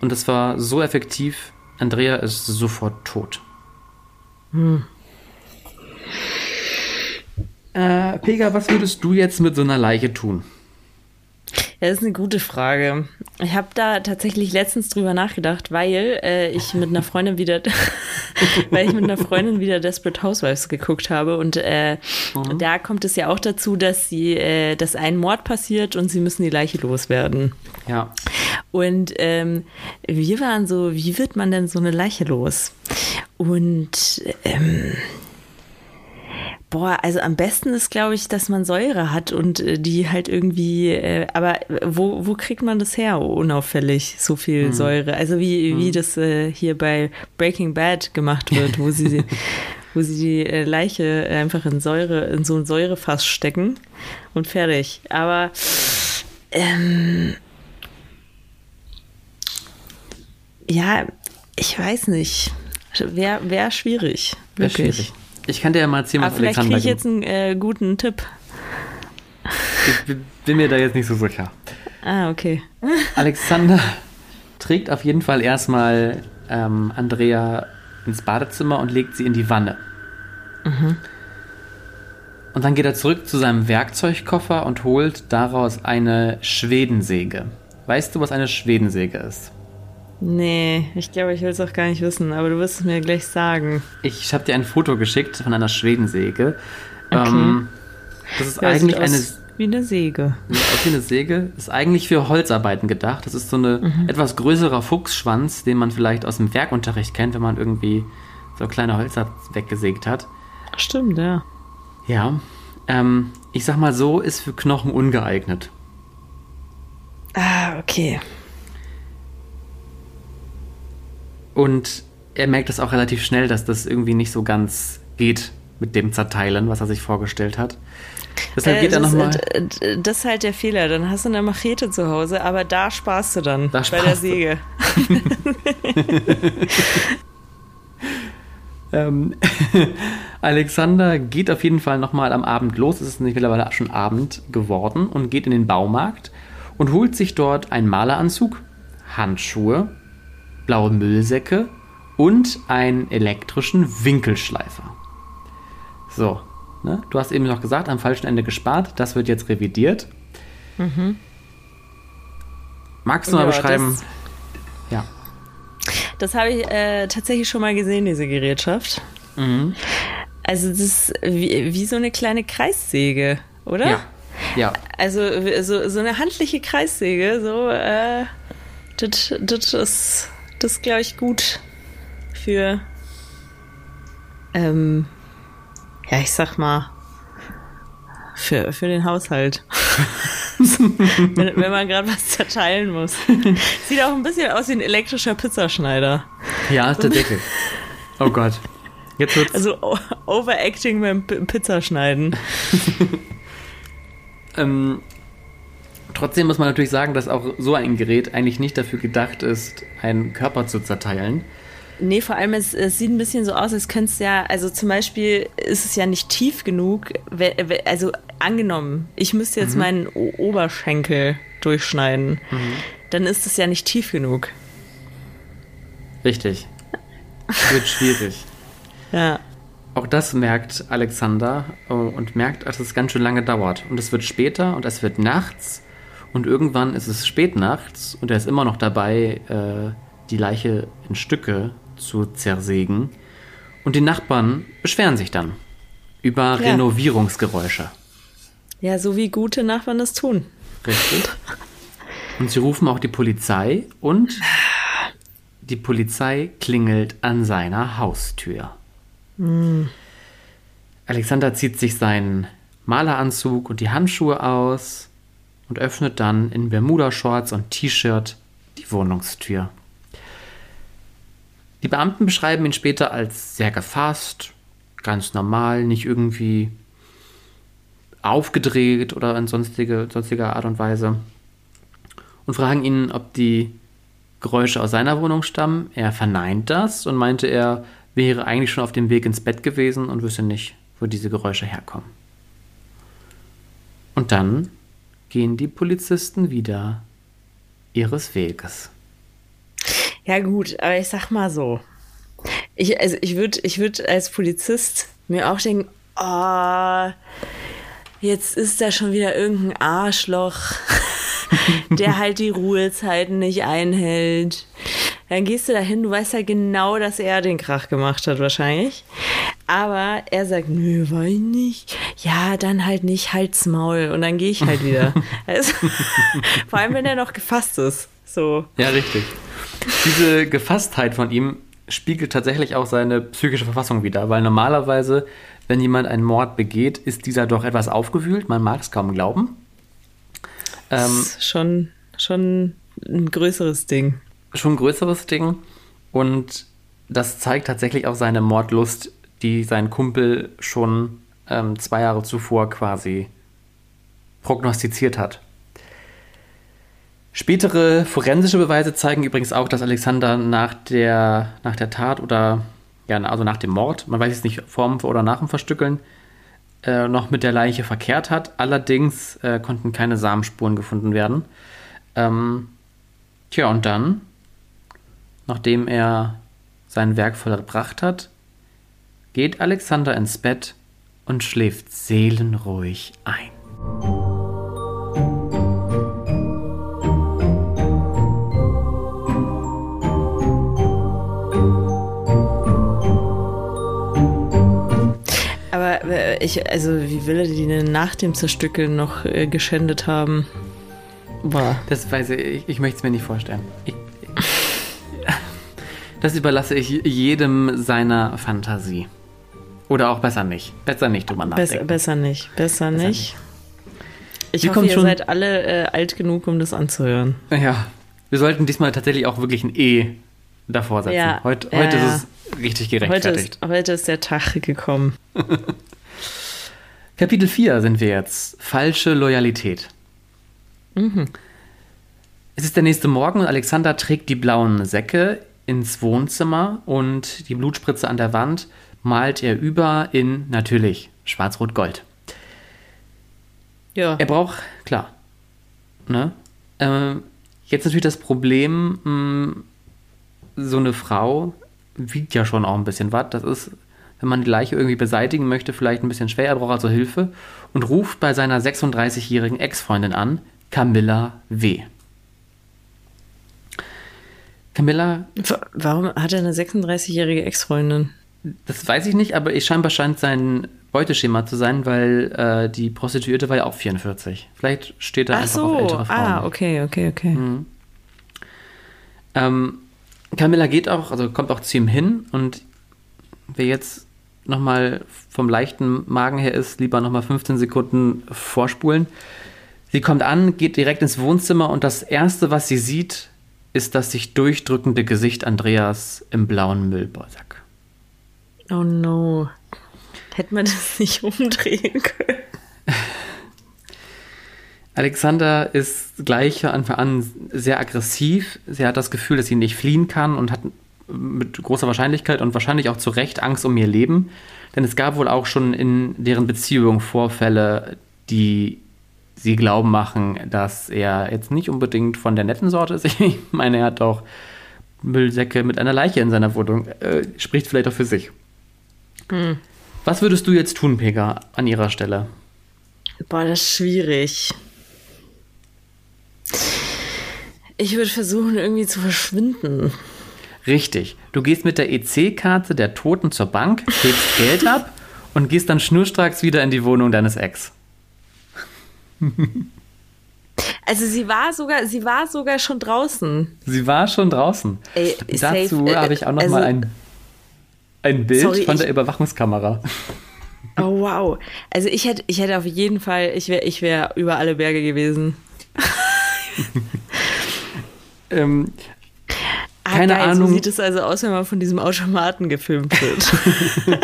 Und es war so effektiv, Andrea ist sofort tot. Hm. Äh, Pega, was würdest du jetzt mit so einer Leiche tun? Ja, das ist eine gute Frage. Ich habe da tatsächlich letztens drüber nachgedacht, weil äh, ich mit einer Freundin wieder, weil ich mit einer Freundin wieder Desperate Housewives geguckt habe und äh, mhm. da kommt es ja auch dazu, dass sie, äh, dass ein Mord passiert und sie müssen die Leiche loswerden. Ja. Und ähm, wir waren so, wie wird man denn so eine Leiche los? Und ähm, Boah, also am besten ist, glaube ich, dass man Säure hat und äh, die halt irgendwie, äh, aber wo, wo kriegt man das her, unauffällig, so viel mhm. Säure? Also wie, wie mhm. das äh, hier bei Breaking Bad gemacht wird, wo sie, wo sie die äh, Leiche einfach in Säure, in so ein Säurefass stecken und fertig. Aber ähm, ja, ich weiß nicht. Wäre wär schwierig. Wirklich. Wär schwierig. Ich kann dir ja mal erzählen, was Aber vielleicht kriege ich jetzt einen äh, guten Tipp. Ich bin mir da jetzt nicht so sicher. Ah, okay. Alexander trägt auf jeden Fall erstmal ähm, Andrea ins Badezimmer und legt sie in die Wanne. Mhm. Und dann geht er zurück zu seinem Werkzeugkoffer und holt daraus eine Schwedensäge. Weißt du, was eine Schwedensäge ist? Nee, ich glaube, ich will es auch gar nicht wissen, aber du wirst es mir gleich sagen. Ich habe dir ein Foto geschickt von einer Schwedensäge. Okay. Ähm, das ist ja, eigentlich eine. Wie eine Säge. Aus wie eine Säge. Ist eigentlich für Holzarbeiten gedacht. Das ist so ein mhm. etwas größerer Fuchsschwanz, den man vielleicht aus dem Werkunterricht kennt, wenn man irgendwie so kleine Hölzer weggesägt hat. Stimmt, ja. Ja. Ähm, ich sag mal so, ist für Knochen ungeeignet. Ah, okay. Und er merkt es auch relativ schnell, dass das irgendwie nicht so ganz geht mit dem Zerteilen, was er sich vorgestellt hat. Deshalb äh, geht er nochmal. Äh, das ist halt der Fehler. Dann hast du eine Machete zu Hause, aber da sparst du dann da bei der Säge. ähm, Alexander geht auf jeden Fall nochmal am Abend los. Es ist nicht mittlerweile schon Abend geworden und geht in den Baumarkt und holt sich dort einen Maleranzug, Handschuhe blaue Müllsäcke und einen elektrischen Winkelschleifer. So, ne? du hast eben noch gesagt, am falschen Ende gespart. Das wird jetzt revidiert. Mhm. Magst du ja, mal beschreiben? Das, ja. Das habe ich äh, tatsächlich schon mal gesehen, diese Gerätschaft. Mhm. Also das ist wie, wie so eine kleine Kreissäge, oder? Ja. Ja. Also so, so eine handliche Kreissäge, so, äh, das, das ist das ist, glaube ich, gut für, ähm, ja, ich sag mal, für, für den Haushalt. wenn, wenn, man gerade was zerteilen muss. Sieht auch ein bisschen aus wie ein elektrischer Pizzaschneider. Ja, tatsächlich. Oh Gott. Jetzt wird's also Overacting beim Pizzaschneiden. ähm, Trotzdem muss man natürlich sagen, dass auch so ein Gerät eigentlich nicht dafür gedacht ist, einen Körper zu zerteilen. Nee, vor allem, es, es sieht ein bisschen so aus, als könnte es ja, also zum Beispiel ist es ja nicht tief genug. Also angenommen, ich müsste jetzt mhm. meinen o Oberschenkel durchschneiden, mhm. dann ist es ja nicht tief genug. Richtig. Wird schwierig. ja. Auch das merkt Alexander äh, und merkt, dass es ganz schön lange dauert. Und es wird später und es wird nachts und irgendwann ist es spät nachts und er ist immer noch dabei, äh, die Leiche in Stücke zu zersägen. Und die Nachbarn beschweren sich dann über ja. Renovierungsgeräusche. Ja, so wie gute Nachbarn das tun. Richtig. Und sie rufen auch die Polizei und die Polizei klingelt an seiner Haustür. Mm. Alexander zieht sich seinen Maleranzug und die Handschuhe aus und öffnet dann in Bermuda-Shorts und T-Shirt die Wohnungstür. Die Beamten beschreiben ihn später als sehr gefasst, ganz normal, nicht irgendwie aufgedreht oder in sonstige, sonstiger Art und Weise. Und fragen ihn, ob die Geräusche aus seiner Wohnung stammen. Er verneint das und meinte, er wäre eigentlich schon auf dem Weg ins Bett gewesen und wüsste nicht, wo diese Geräusche herkommen. Und dann gehen die Polizisten wieder ihres Weges. Ja, gut, aber ich sag mal so. Ich, also ich würde ich würd als Polizist mir auch denken, oh, jetzt ist da schon wieder irgendein Arschloch, der halt die Ruhezeiten nicht einhält. Dann gehst du dahin, du weißt ja genau, dass er den Krach gemacht hat, wahrscheinlich. Aber er sagt, nö, ich nicht. Ja, dann halt nicht, halt's Maul. Und dann gehe ich halt wieder. also, vor allem, wenn er noch gefasst ist. So. Ja, richtig. Diese Gefasstheit von ihm spiegelt tatsächlich auch seine psychische Verfassung wider, weil normalerweise, wenn jemand einen Mord begeht, ist dieser doch etwas aufgewühlt. Man mag es kaum glauben. Ähm, schon, schon ein größeres Ding schon ein größeres Ding. Und das zeigt tatsächlich auch seine Mordlust, die sein Kumpel schon ähm, zwei Jahre zuvor quasi prognostiziert hat. Spätere forensische Beweise zeigen übrigens auch, dass Alexander nach der, nach der Tat oder ja, also nach dem Mord, man weiß jetzt nicht vor oder nach dem Verstückeln, äh, noch mit der Leiche verkehrt hat. Allerdings äh, konnten keine Samenspuren gefunden werden. Ähm, tja, und dann Nachdem er sein Werk vollbracht hat, geht Alexander ins Bett und schläft seelenruhig ein. Aber äh, ich, also wie will er die denn nach dem Zerstückeln noch äh, geschändet haben? Boah. Das weiß ich, ich, ich möchte es mir nicht vorstellen. Ich, das überlasse ich jedem seiner Fantasie. Oder auch besser nicht. Besser nicht drüber nachdenken. Besser, besser nicht. Besser, besser nicht. Ich wir hoffe, ihr schon, seid alle äh, alt genug, um das anzuhören. Ja. Wir sollten diesmal tatsächlich auch wirklich ein E davor setzen. Ja, heute, ja, heute ist es richtig gerechtfertigt. Heute ist, heute ist der Tag gekommen. Kapitel 4 sind wir jetzt. Falsche Loyalität. Mhm. Es ist der nächste Morgen und Alexander trägt die blauen Säcke ins Wohnzimmer und die Blutspritze an der Wand malt er über in natürlich Schwarz-Rot-Gold. Ja. Er braucht, klar. Ne? Äh, jetzt natürlich das Problem, mh, hm, so eine Frau wiegt ja schon auch ein bisschen was. Das ist, wenn man die Leiche irgendwie beseitigen möchte, vielleicht ein bisschen schwer. Er braucht also Hilfe und ruft bei seiner 36-jährigen Ex-Freundin an, Camilla W. Camilla. Warum hat er eine 36-jährige Ex-Freundin? Das weiß ich nicht, aber ich scheinbar scheint sein Beuteschema zu sein, weil äh, die Prostituierte war ja auch 44. Vielleicht steht er Ach einfach so. auf ältere Frauen. Ah, okay, okay, okay. Mhm. Ähm, Camilla geht auch, also kommt auch zu ihm hin und wer jetzt nochmal vom leichten Magen her ist, lieber nochmal 15 Sekunden vorspulen. Sie kommt an, geht direkt ins Wohnzimmer und das Erste, was sie sieht, ist das sich durchdrückende Gesicht Andreas im blauen Müllsack. Oh no. Hätte man das nicht umdrehen können? Alexander ist gleich von Anfang an sehr aggressiv. Sie hat das Gefühl, dass sie nicht fliehen kann und hat mit großer Wahrscheinlichkeit und wahrscheinlich auch zu Recht Angst um ihr Leben. Denn es gab wohl auch schon in deren Beziehung Vorfälle, die sie glauben machen, dass er jetzt nicht unbedingt von der netten Sorte ist. Ich meine, er hat auch Müllsäcke mit einer Leiche in seiner Wohnung. Äh, spricht vielleicht auch für sich. Hm. Was würdest du jetzt tun, Pega, an ihrer Stelle? Boah, das ist schwierig. Ich würde versuchen, irgendwie zu verschwinden. Richtig. Du gehst mit der EC-Karte der Toten zur Bank, hebst Geld ab und gehst dann schnurstracks wieder in die Wohnung deines Ex. Also sie war sogar, sie war sogar schon draußen. Sie war schon draußen. Ey, Dazu äh, habe ich auch noch also, mal ein, ein Bild sorry, von der Überwachungskamera. Oh wow. Also ich hätte, ich hätte auf jeden Fall, ich wäre, ich wäre über alle Berge gewesen. ähm, ah, keine geil, Ahnung. So sieht es also aus, wenn man von diesem Automaten gefilmt wird.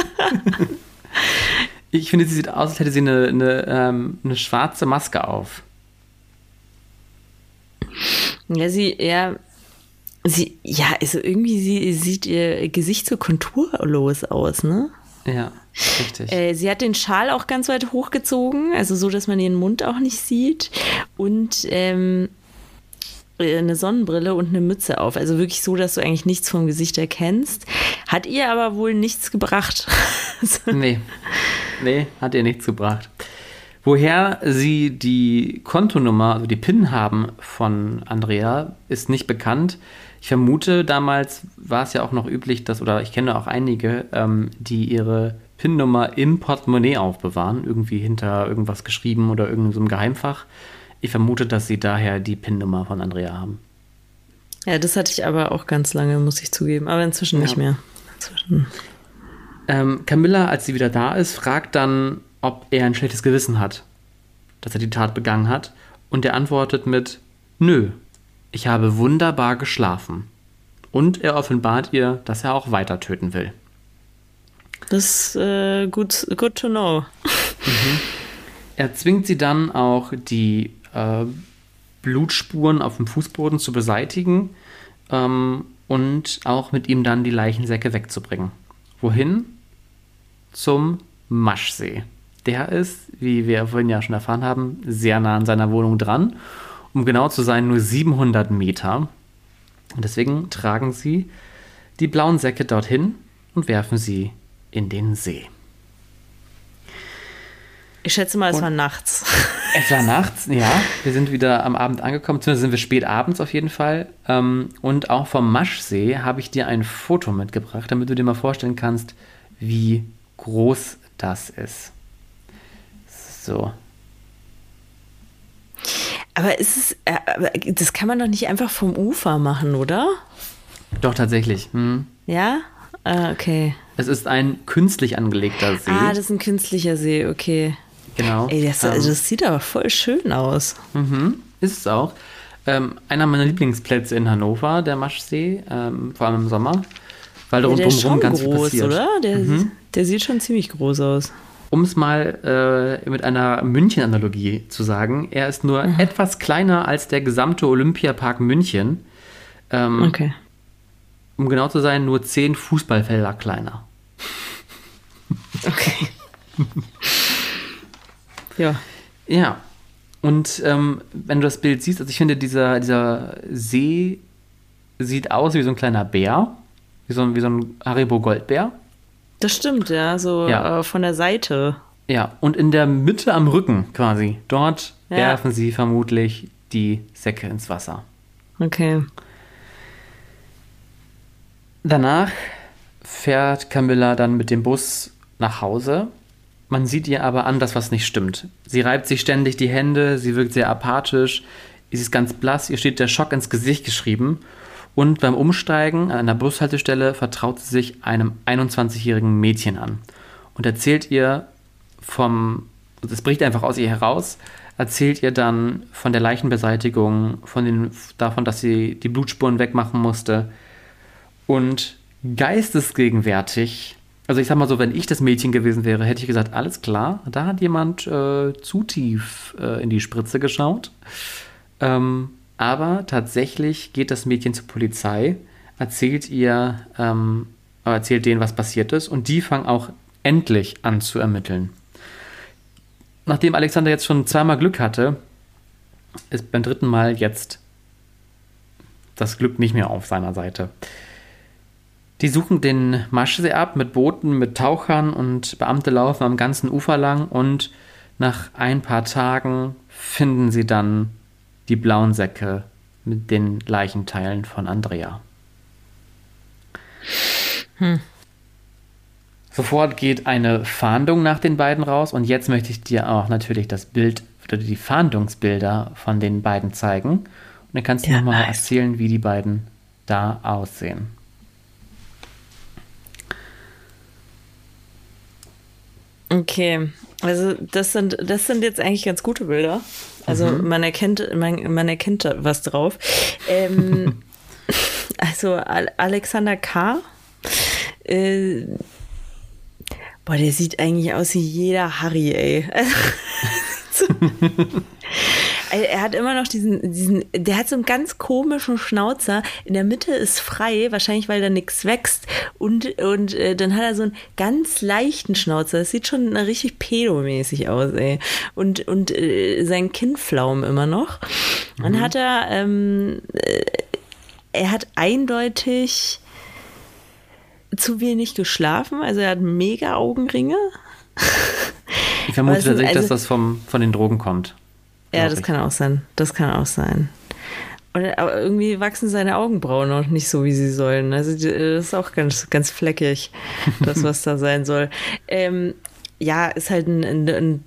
ich finde, sie sieht aus, als hätte sie eine, eine, ähm, eine schwarze Maske auf. Ja, sie, ja, sie, ja, also irgendwie sie, sieht ihr Gesicht so konturlos aus, ne? Ja, richtig. Äh, sie hat den Schal auch ganz weit hochgezogen, also so, dass man ihren Mund auch nicht sieht. Und ähm, eine Sonnenbrille und eine Mütze auf. Also wirklich so, dass du eigentlich nichts vom Gesicht erkennst. Hat ihr aber wohl nichts gebracht. nee. Nee, hat ihr nichts gebracht. Woher sie die Kontonummer, also die PIN haben von Andrea, ist nicht bekannt. Ich vermute, damals war es ja auch noch üblich, dass, oder ich kenne auch einige, ähm, die ihre PIN-Nummer im Portemonnaie aufbewahren, irgendwie hinter irgendwas geschrieben oder irgendeinem so Geheimfach. Ich vermute, dass sie daher die PIN-Nummer von Andrea haben. Ja, das hatte ich aber auch ganz lange, muss ich zugeben, aber inzwischen ja. nicht mehr. Inzwischen. Ähm, Camilla, als sie wieder da ist, fragt dann ob er ein schlechtes Gewissen hat, dass er die Tat begangen hat, und er antwortet mit Nö, ich habe wunderbar geschlafen. Und er offenbart ihr, dass er auch weiter töten will. Das ist äh, gut good to know. Mhm. Er zwingt sie dann auch, die äh, Blutspuren auf dem Fußboden zu beseitigen ähm, und auch mit ihm dann die Leichensäcke wegzubringen. Wohin? Zum Maschsee der ist, wie wir vorhin ja schon erfahren haben, sehr nah an seiner Wohnung dran. Um genau zu sein, nur 700 Meter. Und deswegen tragen sie die blauen Säcke dorthin und werfen sie in den See. Ich schätze mal, es und war nachts. Es war nachts, ja. Wir sind wieder am Abend angekommen, zumindest sind wir spät abends auf jeden Fall. Ähm, und auch vom Maschsee habe ich dir ein Foto mitgebracht, damit du dir mal vorstellen kannst, wie groß das ist. So. Aber ist es, äh, das kann man doch nicht einfach vom Ufer machen, oder? Doch, tatsächlich. Hm. Ja? Ah, okay. Es ist ein künstlich angelegter See. Ah, das ist ein künstlicher See, okay. Genau. Ey, das, ähm, das sieht aber voll schön aus. Mhm, ist es auch. Ähm, einer meiner Lieblingsplätze in Hannover, der Maschsee, ähm, vor allem im Sommer. Weil da ja, rundherum ganz groß, viel passiert. oder? Der, mhm. der sieht schon ziemlich groß aus um es mal äh, mit einer München-Analogie zu sagen, er ist nur mhm. etwas kleiner als der gesamte Olympiapark München. Ähm, okay. Um genau zu sein, nur zehn Fußballfelder kleiner. Okay. ja. Ja. Und ähm, wenn du das Bild siehst, also ich finde, dieser, dieser See sieht aus wie so ein kleiner Bär, wie so ein, wie so ein Haribo Goldbär. Das stimmt, ja, so ja. Äh, von der Seite. Ja, und in der Mitte am Rücken quasi, dort ja. werfen sie vermutlich die Säcke ins Wasser. Okay. Danach fährt Camilla dann mit dem Bus nach Hause. Man sieht ihr aber an, dass was nicht stimmt. Sie reibt sich ständig die Hände, sie wirkt sehr apathisch, sie ist ganz blass, ihr steht der Schock ins Gesicht geschrieben und beim Umsteigen an einer Bushaltestelle vertraut sie sich einem 21-jährigen Mädchen an und erzählt ihr vom, es bricht einfach aus ihr heraus, erzählt ihr dann von der Leichenbeseitigung, von den, davon, dass sie die Blutspuren wegmachen musste und geistesgegenwärtig, also ich sag mal so, wenn ich das Mädchen gewesen wäre, hätte ich gesagt, alles klar, da hat jemand äh, zu tief äh, in die Spritze geschaut. Ähm, aber tatsächlich geht das Mädchen zur Polizei, erzählt ihr, ähm, erzählt denen, was passiert ist, und die fangen auch endlich an zu ermitteln. Nachdem Alexander jetzt schon zweimal Glück hatte, ist beim dritten Mal jetzt das Glück nicht mehr auf seiner Seite. Die suchen den Maschsee ab mit Booten, mit Tauchern und Beamte laufen am ganzen Ufer lang und nach ein paar Tagen finden sie dann die blauen Säcke mit den Leichenteilen von Andrea. Hm. Sofort geht eine Fahndung nach den beiden raus und jetzt möchte ich dir auch natürlich das Bild oder die Fahndungsbilder von den beiden zeigen. Und dann kannst du ja, nochmal nice. erzählen, wie die beiden da aussehen. Okay, also das sind, das sind jetzt eigentlich ganz gute Bilder. Also mhm. man erkennt, man, man erkennt da was drauf. Ähm, also Alexander K. Äh, boah, der sieht eigentlich aus wie jeder Harry, ey. er hat immer noch diesen, diesen, der hat so einen ganz komischen Schnauzer. In der Mitte ist frei, wahrscheinlich weil da nichts wächst. Und, und äh, dann hat er so einen ganz leichten Schnauzer. Das sieht schon richtig pedomäßig aus, ey. Und, und äh, sein Kinnflaum immer noch. Dann mhm. hat er, ähm, äh, er hat eindeutig zu wenig geschlafen. Also er hat mega Augenringe. Ich vermute tatsächlich, also, dass das vom, von den Drogen kommt. Ja, das kann auch sein. Das kann auch sein. Und irgendwie wachsen seine Augenbrauen noch nicht so, wie sie sollen. Also das ist auch ganz, ganz fleckig, das, was da sein soll. Ähm, ja, ist halt ein, ein, ein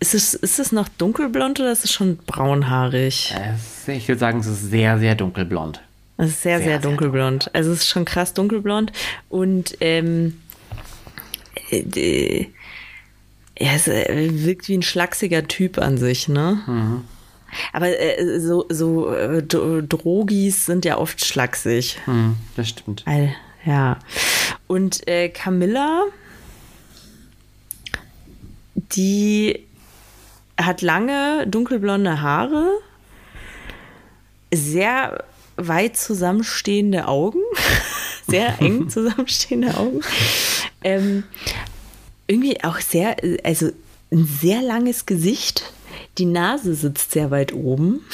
ist es, ist es noch dunkelblond oder ist es schon braunhaarig? Ich würde sagen, es ist sehr, sehr dunkelblond. Es ist sehr, sehr, sehr dunkelblond. Sehr also es ist schon krass dunkelblond. Und ähm, äh, er ist, äh, wirkt wie ein schlachsiger Typ an sich, ne? Mhm. Aber äh, so, so äh, Drogis sind ja oft schlaksig. Mhm, das stimmt. All, ja. Und äh, Camilla, die hat lange dunkelblonde Haare, sehr weit zusammenstehende Augen, sehr eng zusammenstehende Augen. Ähm, irgendwie auch sehr, also ein sehr langes Gesicht. Die Nase sitzt sehr weit oben.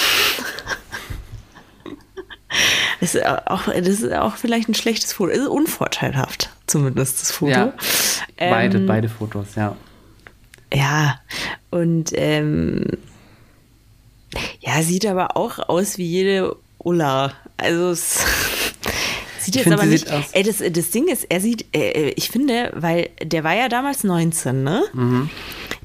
Das ist, auch, das ist auch vielleicht ein schlechtes Foto. Es ist unvorteilhaft, zumindest das Foto. Ja, beide, ähm, beide Fotos, ja. Ja, und ähm, ja, sieht aber auch aus wie jede Ulla. Also es Sieht jetzt aber nicht. Ey, das, das Ding ist, er sieht, äh, ich finde, weil der war ja damals 19, ne? Mhm.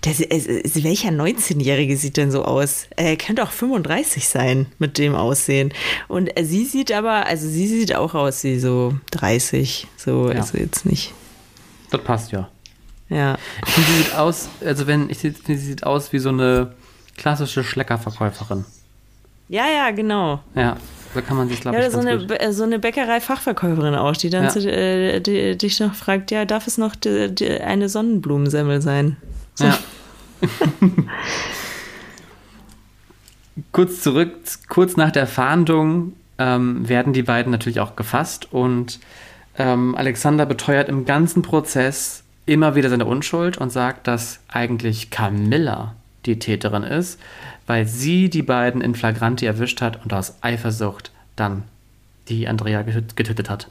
Der, äh, welcher 19-Jährige sieht denn so aus? Er könnte auch 35 sein mit dem Aussehen. Und sie sieht aber, also sie sieht auch aus wie so 30. So, ja. also jetzt nicht. Das passt ja. Ja. Ich finde, sie sieht aus, also wenn, ich finde, sie sieht aus wie so eine klassische Schleckerverkäuferin. Ja, ja, genau. Ja. So kann man sich, glaube ja, ich, so eine, gut. so eine Bäckerei-Fachverkäuferin auch, die dann ja. zu, äh, die, dich noch fragt, ja, darf es noch die, die, eine Sonnenblumensemmel sein? So. Ja. kurz zurück, kurz nach der Fahndung ähm, werden die beiden natürlich auch gefasst und ähm, Alexander beteuert im ganzen Prozess immer wieder seine Unschuld und sagt, dass eigentlich Camilla die Täterin ist, weil sie die beiden in Flagranti erwischt hat und aus Eifersucht dann die Andrea getötet hat.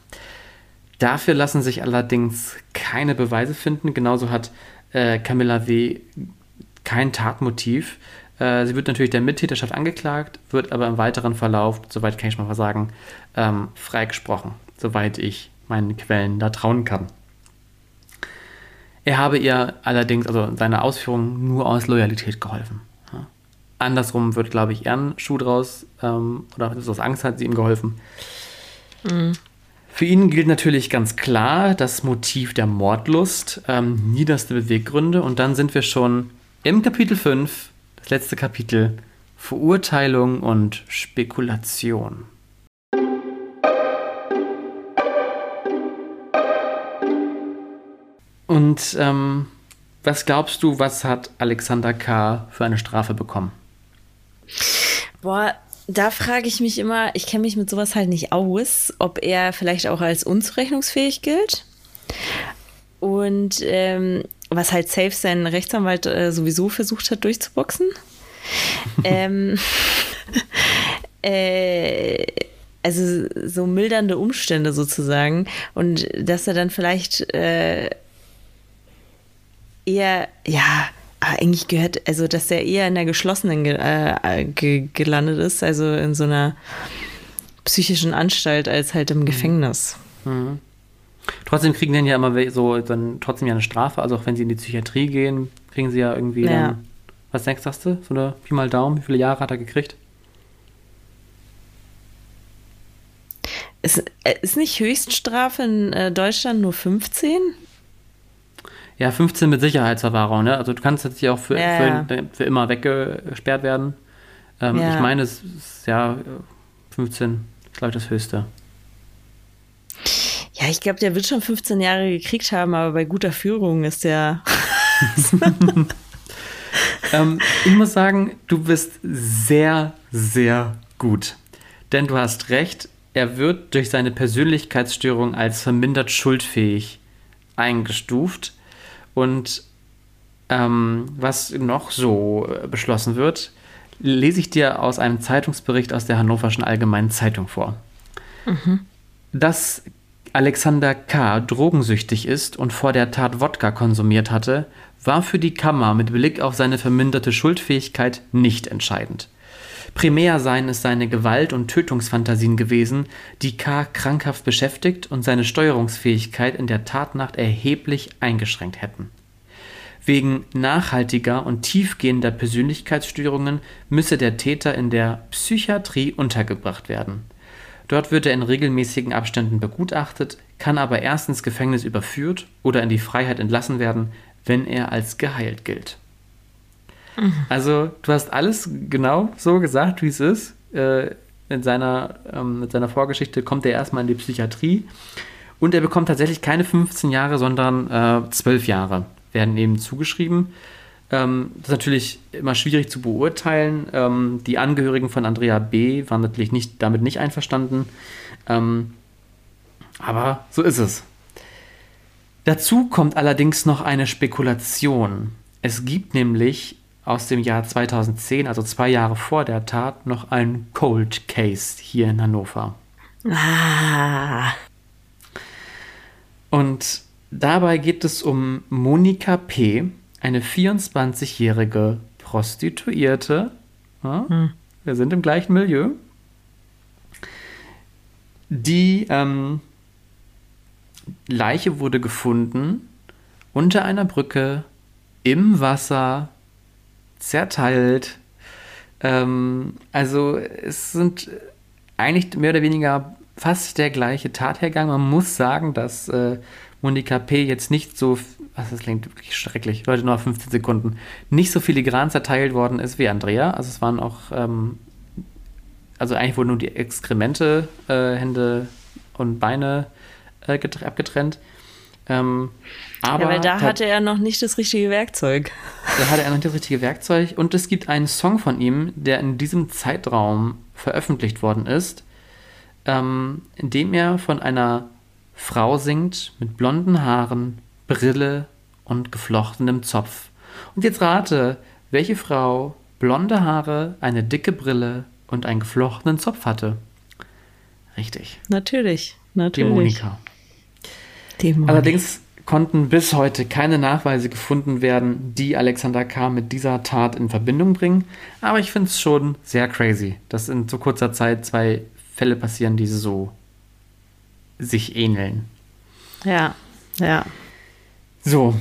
Dafür lassen sich allerdings keine Beweise finden. Genauso hat äh, Camilla W. kein Tatmotiv. Äh, sie wird natürlich der Mittäterschaft angeklagt, wird aber im weiteren Verlauf, soweit kann ich mal sagen, ähm, freigesprochen, soweit ich meinen Quellen da trauen kann. Er habe ihr allerdings, also seine Ausführungen, nur aus Loyalität geholfen. Andersrum wird, glaube ich, eher ein Schuh draus ähm, oder aus Angst hat sie ihm geholfen. Mhm. Für ihn gilt natürlich ganz klar das Motiv der Mordlust, ähm, niederste Beweggründe. Und dann sind wir schon im Kapitel 5, das letzte Kapitel, Verurteilung und Spekulation. Und ähm, was glaubst du, was hat Alexander K. für eine Strafe bekommen? Boah, da frage ich mich immer, ich kenne mich mit sowas halt nicht aus, ob er vielleicht auch als unzurechnungsfähig gilt. Und ähm, was halt safe sein Rechtsanwalt äh, sowieso versucht hat durchzuboxen. ähm, äh, also so mildernde Umstände sozusagen. Und dass er dann vielleicht äh, eher, ja, eigentlich gehört, also dass er eher in der geschlossenen ge äh, ge gelandet ist, also in so einer psychischen Anstalt als halt im mhm. Gefängnis. Mhm. Trotzdem kriegen die ja immer so dann trotzdem ja eine Strafe, also auch wenn sie in die Psychiatrie gehen, kriegen sie ja irgendwie ja. dann, was denkst du, so eine Pi mal Daumen, wie viele Jahre hat er gekriegt? Ist, äh, ist nicht Höchststrafe in äh, Deutschland nur 15? Ja, 15 mit Sicherheitsverwahrung, ne? Also du kannst jetzt hier auch für, ja, für, für, immer weggesperrt werden. Ähm. Ich meine, es ist ja 15, glaube ich, das höchste. Ja, ich glaube, der wird schon 15 Jahre gekriegt haben, aber bei guter Führung ist der. ähm, ich muss sagen, du bist sehr, sehr gut. Denn du hast recht, er wird durch seine Persönlichkeitsstörung als vermindert schuldfähig eingestuft. Und ähm, was noch so beschlossen wird, lese ich dir aus einem Zeitungsbericht aus der Hannoverschen Allgemeinen Zeitung vor. Mhm. Dass Alexander K. drogensüchtig ist und vor der Tat Wodka konsumiert hatte, war für die Kammer mit Blick auf seine verminderte Schuldfähigkeit nicht entscheidend. Primär seien es seine Gewalt- und Tötungsfantasien gewesen, die K. krankhaft beschäftigt und seine Steuerungsfähigkeit in der Tatnacht erheblich eingeschränkt hätten. Wegen nachhaltiger und tiefgehender Persönlichkeitsstörungen müsse der Täter in der Psychiatrie untergebracht werden. Dort wird er in regelmäßigen Abständen begutachtet, kann aber erst ins Gefängnis überführt oder in die Freiheit entlassen werden, wenn er als geheilt gilt. Also, du hast alles genau so gesagt, wie es ist. Äh, in seiner, ähm, mit seiner Vorgeschichte kommt er erstmal in die Psychiatrie und er bekommt tatsächlich keine 15 Jahre, sondern äh, 12 Jahre werden ihm zugeschrieben. Ähm, das ist natürlich immer schwierig zu beurteilen. Ähm, die Angehörigen von Andrea B. waren natürlich nicht, damit nicht einverstanden. Ähm, aber so ist es. Dazu kommt allerdings noch eine Spekulation. Es gibt nämlich aus dem Jahr 2010, also zwei Jahre vor der Tat, noch ein Cold Case hier in Hannover. Ah. Und dabei geht es um Monika P., eine 24-jährige Prostituierte. Ja, hm. Wir sind im gleichen Milieu. Die ähm, Leiche wurde gefunden unter einer Brücke im Wasser zerteilt. Ähm, also es sind eigentlich mehr oder weniger fast der gleiche Tathergang. Man muss sagen, dass äh, Monika P. jetzt nicht so, also das klingt wirklich schrecklich, Leute, nur 15 Sekunden, nicht so filigran zerteilt worden ist wie Andrea. Also es waren auch, ähm, also eigentlich wurden nur die Exkremente, äh, Hände und Beine äh, abgetrennt. Ähm, aber ja, weil da hatte er noch nicht das richtige Werkzeug. Da hatte er noch nicht das richtige Werkzeug. Und es gibt einen Song von ihm, der in diesem Zeitraum veröffentlicht worden ist, ähm, in dem er von einer Frau singt mit blonden Haaren, Brille und geflochtenem Zopf. Und jetzt rate, welche Frau blonde Haare, eine dicke Brille und einen geflochtenen Zopf hatte. Richtig. Natürlich, natürlich. Die Monika. Dämonik. Allerdings konnten bis heute keine Nachweise gefunden werden, die Alexander K. mit dieser Tat in Verbindung bringen. Aber ich finde es schon sehr crazy, dass in so kurzer Zeit zwei Fälle passieren, die so sich ähneln. Ja, ja. So,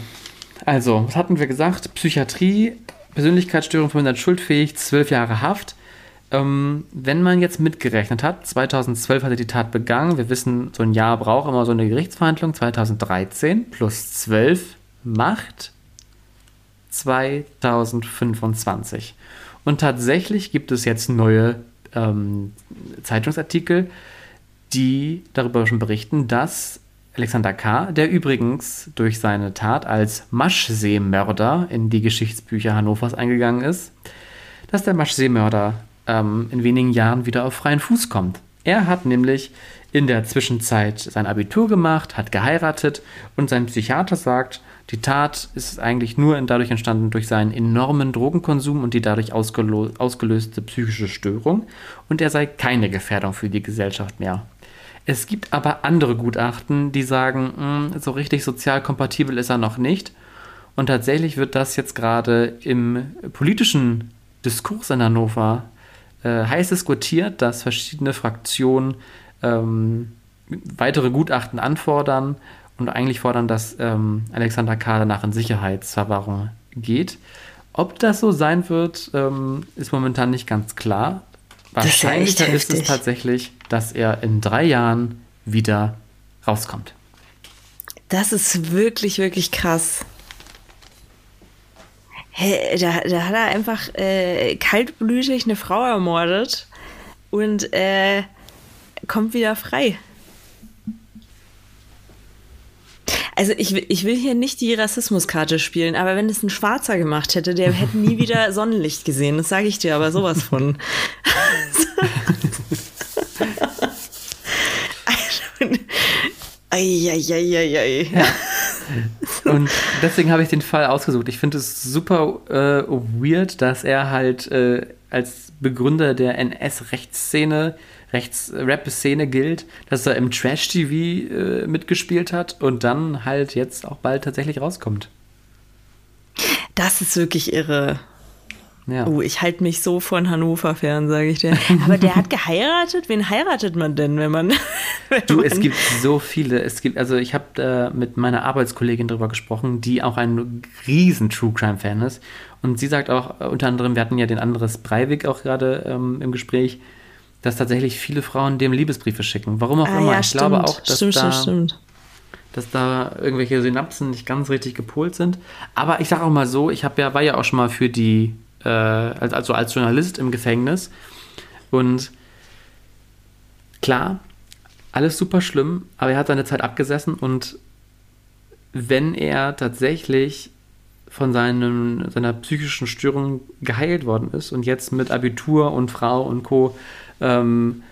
also, was hatten wir gesagt? Psychiatrie, Persönlichkeitsstörung vermindert schuldfähig, zwölf Jahre Haft. Ähm, wenn man jetzt mitgerechnet hat, 2012 hat er die Tat begangen. Wir wissen, so ein Jahr braucht immer so eine Gerichtsverhandlung. 2013 plus 12 macht 2025. Und tatsächlich gibt es jetzt neue ähm, Zeitungsartikel, die darüber schon berichten, dass Alexander K., der übrigens durch seine Tat als Maschseemörder in die Geschichtsbücher Hannovers eingegangen ist, dass der Maschseemörder ähm, in wenigen Jahren wieder auf freien Fuß kommt. Er hat nämlich in der Zwischenzeit sein Abitur gemacht, hat geheiratet und sein Psychiater sagt, die Tat ist eigentlich nur dadurch entstanden durch seinen enormen Drogenkonsum und die dadurch ausgelöste psychische Störung und er sei keine Gefährdung für die Gesellschaft mehr. Es gibt aber andere Gutachten, die sagen, mh, hm, so richtig sozial kompatibel ist er noch nicht. Und tatsächlich wird das jetzt gerade im politischen Diskurs in Hannover äh, heiß diskutiert, dass verschiedene Fraktionen ähm, weitere Gutachten anfordern und eigentlich fordern, dass ähm, Alexander K. danach in Sicherheitsverwahrung geht. Ob das so sein wird, ähm, ist momentan nicht ganz klar. Wahrscheinlicher ist, ist es tatsächlich, dass er in drei Jahren wieder rauskommt. Das ist wirklich, wirklich krass. Hey, da, da hat er einfach äh, kaltblütig eine Frau ermordet und äh, kommt wieder frei. Also ich, ich will hier nicht die Rassismuskarte spielen, aber wenn es ein Schwarzer gemacht hätte, der hätte nie wieder Sonnenlicht gesehen. Das sage ich dir aber sowas von. Eieieiei. Ja. Und deswegen habe ich den Fall ausgesucht. Ich finde es super äh, weird, dass er halt äh, als Begründer der NS-Rechtsszene Rechts-Rap-Szene gilt, dass er im Trash-TV äh, mitgespielt hat und dann halt jetzt auch bald tatsächlich rauskommt. Das ist wirklich irre. Ja. Oh, ich halte mich so von Hannover fern, sage ich dir. Aber der hat geheiratet? Wen heiratet man denn, wenn man. Wenn du, man es gibt so viele. Es gibt, also ich habe da mit meiner Arbeitskollegin drüber gesprochen, die auch ein riesen True Crime-Fan ist. Und sie sagt auch, äh, unter anderem, wir hatten ja den Andres Breivik auch gerade ähm, im Gespräch, dass tatsächlich viele Frauen dem Liebesbriefe schicken. Warum auch ah, immer. Ja, ich stimmt. glaube auch, dass stimmt, da, stimmt, dass da irgendwelche Synapsen nicht ganz richtig gepolt sind. Aber ich sage auch mal so, ich habe ja, war ja auch schon mal für die, äh, also als Journalist im Gefängnis. Und klar, alles super schlimm, aber er hat seine Zeit abgesessen und wenn er tatsächlich von seinem, seiner psychischen Störung geheilt worden ist und jetzt mit Abitur und Frau und Co ähm,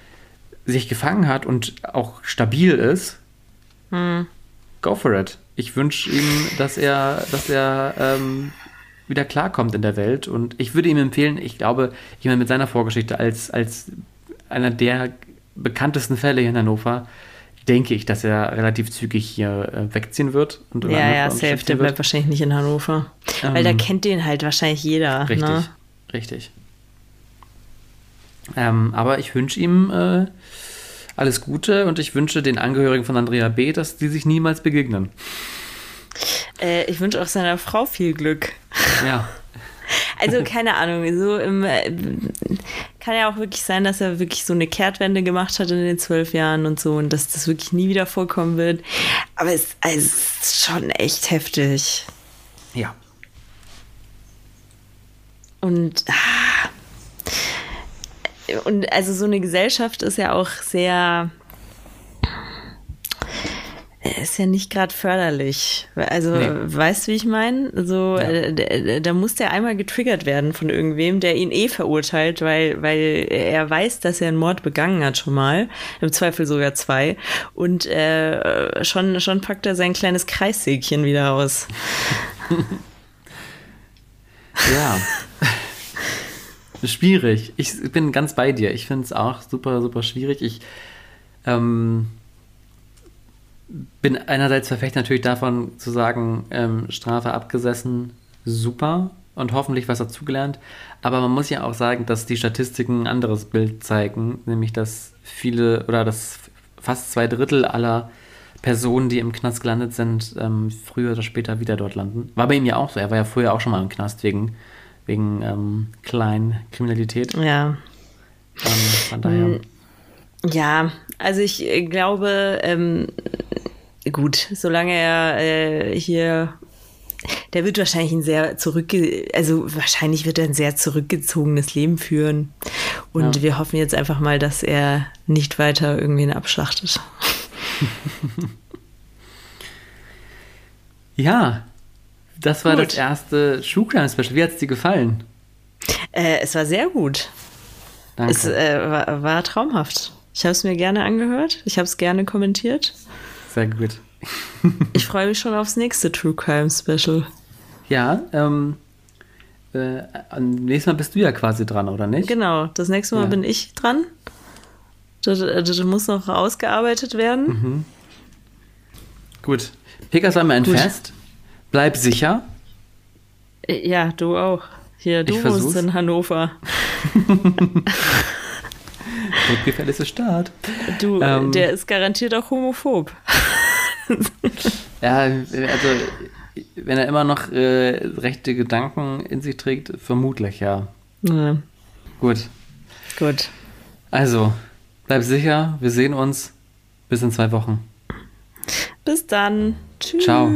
sich gefangen hat und auch stabil ist, hm. go for it. Ich wünsche ihm, dass er, dass er ähm, wieder klarkommt in der Welt. Und ich würde ihm empfehlen, ich glaube, ich meine, mit seiner Vorgeschichte als, als einer der bekanntesten Fälle hier in Hannover, denke ich, dass er relativ zügig hier äh, wegziehen wird. Und ja, ja, safe, der bleibt wahrscheinlich nicht in Hannover. Ähm, Weil da kennt den halt wahrscheinlich jeder. Richtig, ne? richtig. Ähm, aber ich wünsche ihm äh, alles Gute und ich wünsche den Angehörigen von Andrea B., dass die sich niemals begegnen. Äh, ich wünsche auch seiner Frau viel Glück. Ja. Also keine Ahnung, so im, äh, kann ja auch wirklich sein, dass er wirklich so eine Kehrtwende gemacht hat in den zwölf Jahren und so und dass das wirklich nie wieder vorkommen wird. Aber es, also, es ist schon echt heftig. Ja. Und ah, und also so eine Gesellschaft ist ja auch sehr ist ja nicht gerade förderlich. Also, nee. weißt du, wie ich meine? So, ja. äh, da muss der einmal getriggert werden von irgendwem, der ihn eh verurteilt, weil, weil er weiß, dass er einen Mord begangen hat schon mal. Im Zweifel sogar zwei. Und äh, schon, schon packt er sein kleines Kreissägchen wieder aus. ja. Schwierig. Ich bin ganz bei dir. Ich finde es auch super, super schwierig. Ich ähm, bin einerseits verfecht natürlich davon zu sagen, ähm, Strafe abgesessen, super und hoffentlich was dazugelernt. Aber man muss ja auch sagen, dass die Statistiken ein anderes Bild zeigen, nämlich dass viele oder dass fast zwei Drittel aller Personen, die im Knast gelandet sind, ähm, früher oder später wieder dort landen. War bei ihm ja auch so. Er war ja früher auch schon mal im Knast wegen wegen ähm, Kleinkriminalität. Ja. Ähm, von daher. Ja, also ich äh, glaube, ähm, gut, solange er äh, hier der wird wahrscheinlich ein sehr zurückge also wahrscheinlich wird er ein sehr zurückgezogenes Leben führen. Und ja. wir hoffen jetzt einfach mal, dass er nicht weiter irgendwen abschlachtet. ja, das war gut. das erste True Crime Special. Wie hat es dir gefallen? Äh, es war sehr gut. Danke. Es äh, war, war, traumhaft. Ich habe es mir gerne angehört. Ich habe es gerne kommentiert. Sehr gut. ich freue mich schon aufs nächste True Crime Special. Ja, ähm, äh, nächstes Mal bist du ja quasi dran, oder nicht? Genau, das nächste Mal ja. bin ich dran. Das, das, muss noch ausgearbeitet werden. Mhm. Gut. Pekas einmal ein Fest. Bleib sicher. Ja, du auch. Hier, du wohnst in Hannover. Gefährlichste Staat. Du, ähm, der ist garantiert auch homophob. ja, also wenn er immer noch äh, rechte Gedanken in sich trägt, vermutlich ja. ja. Gut. Gut. Also, bleib sicher, wir sehen uns bis in zwei Wochen. Bis dann. Tschüss. Ciao.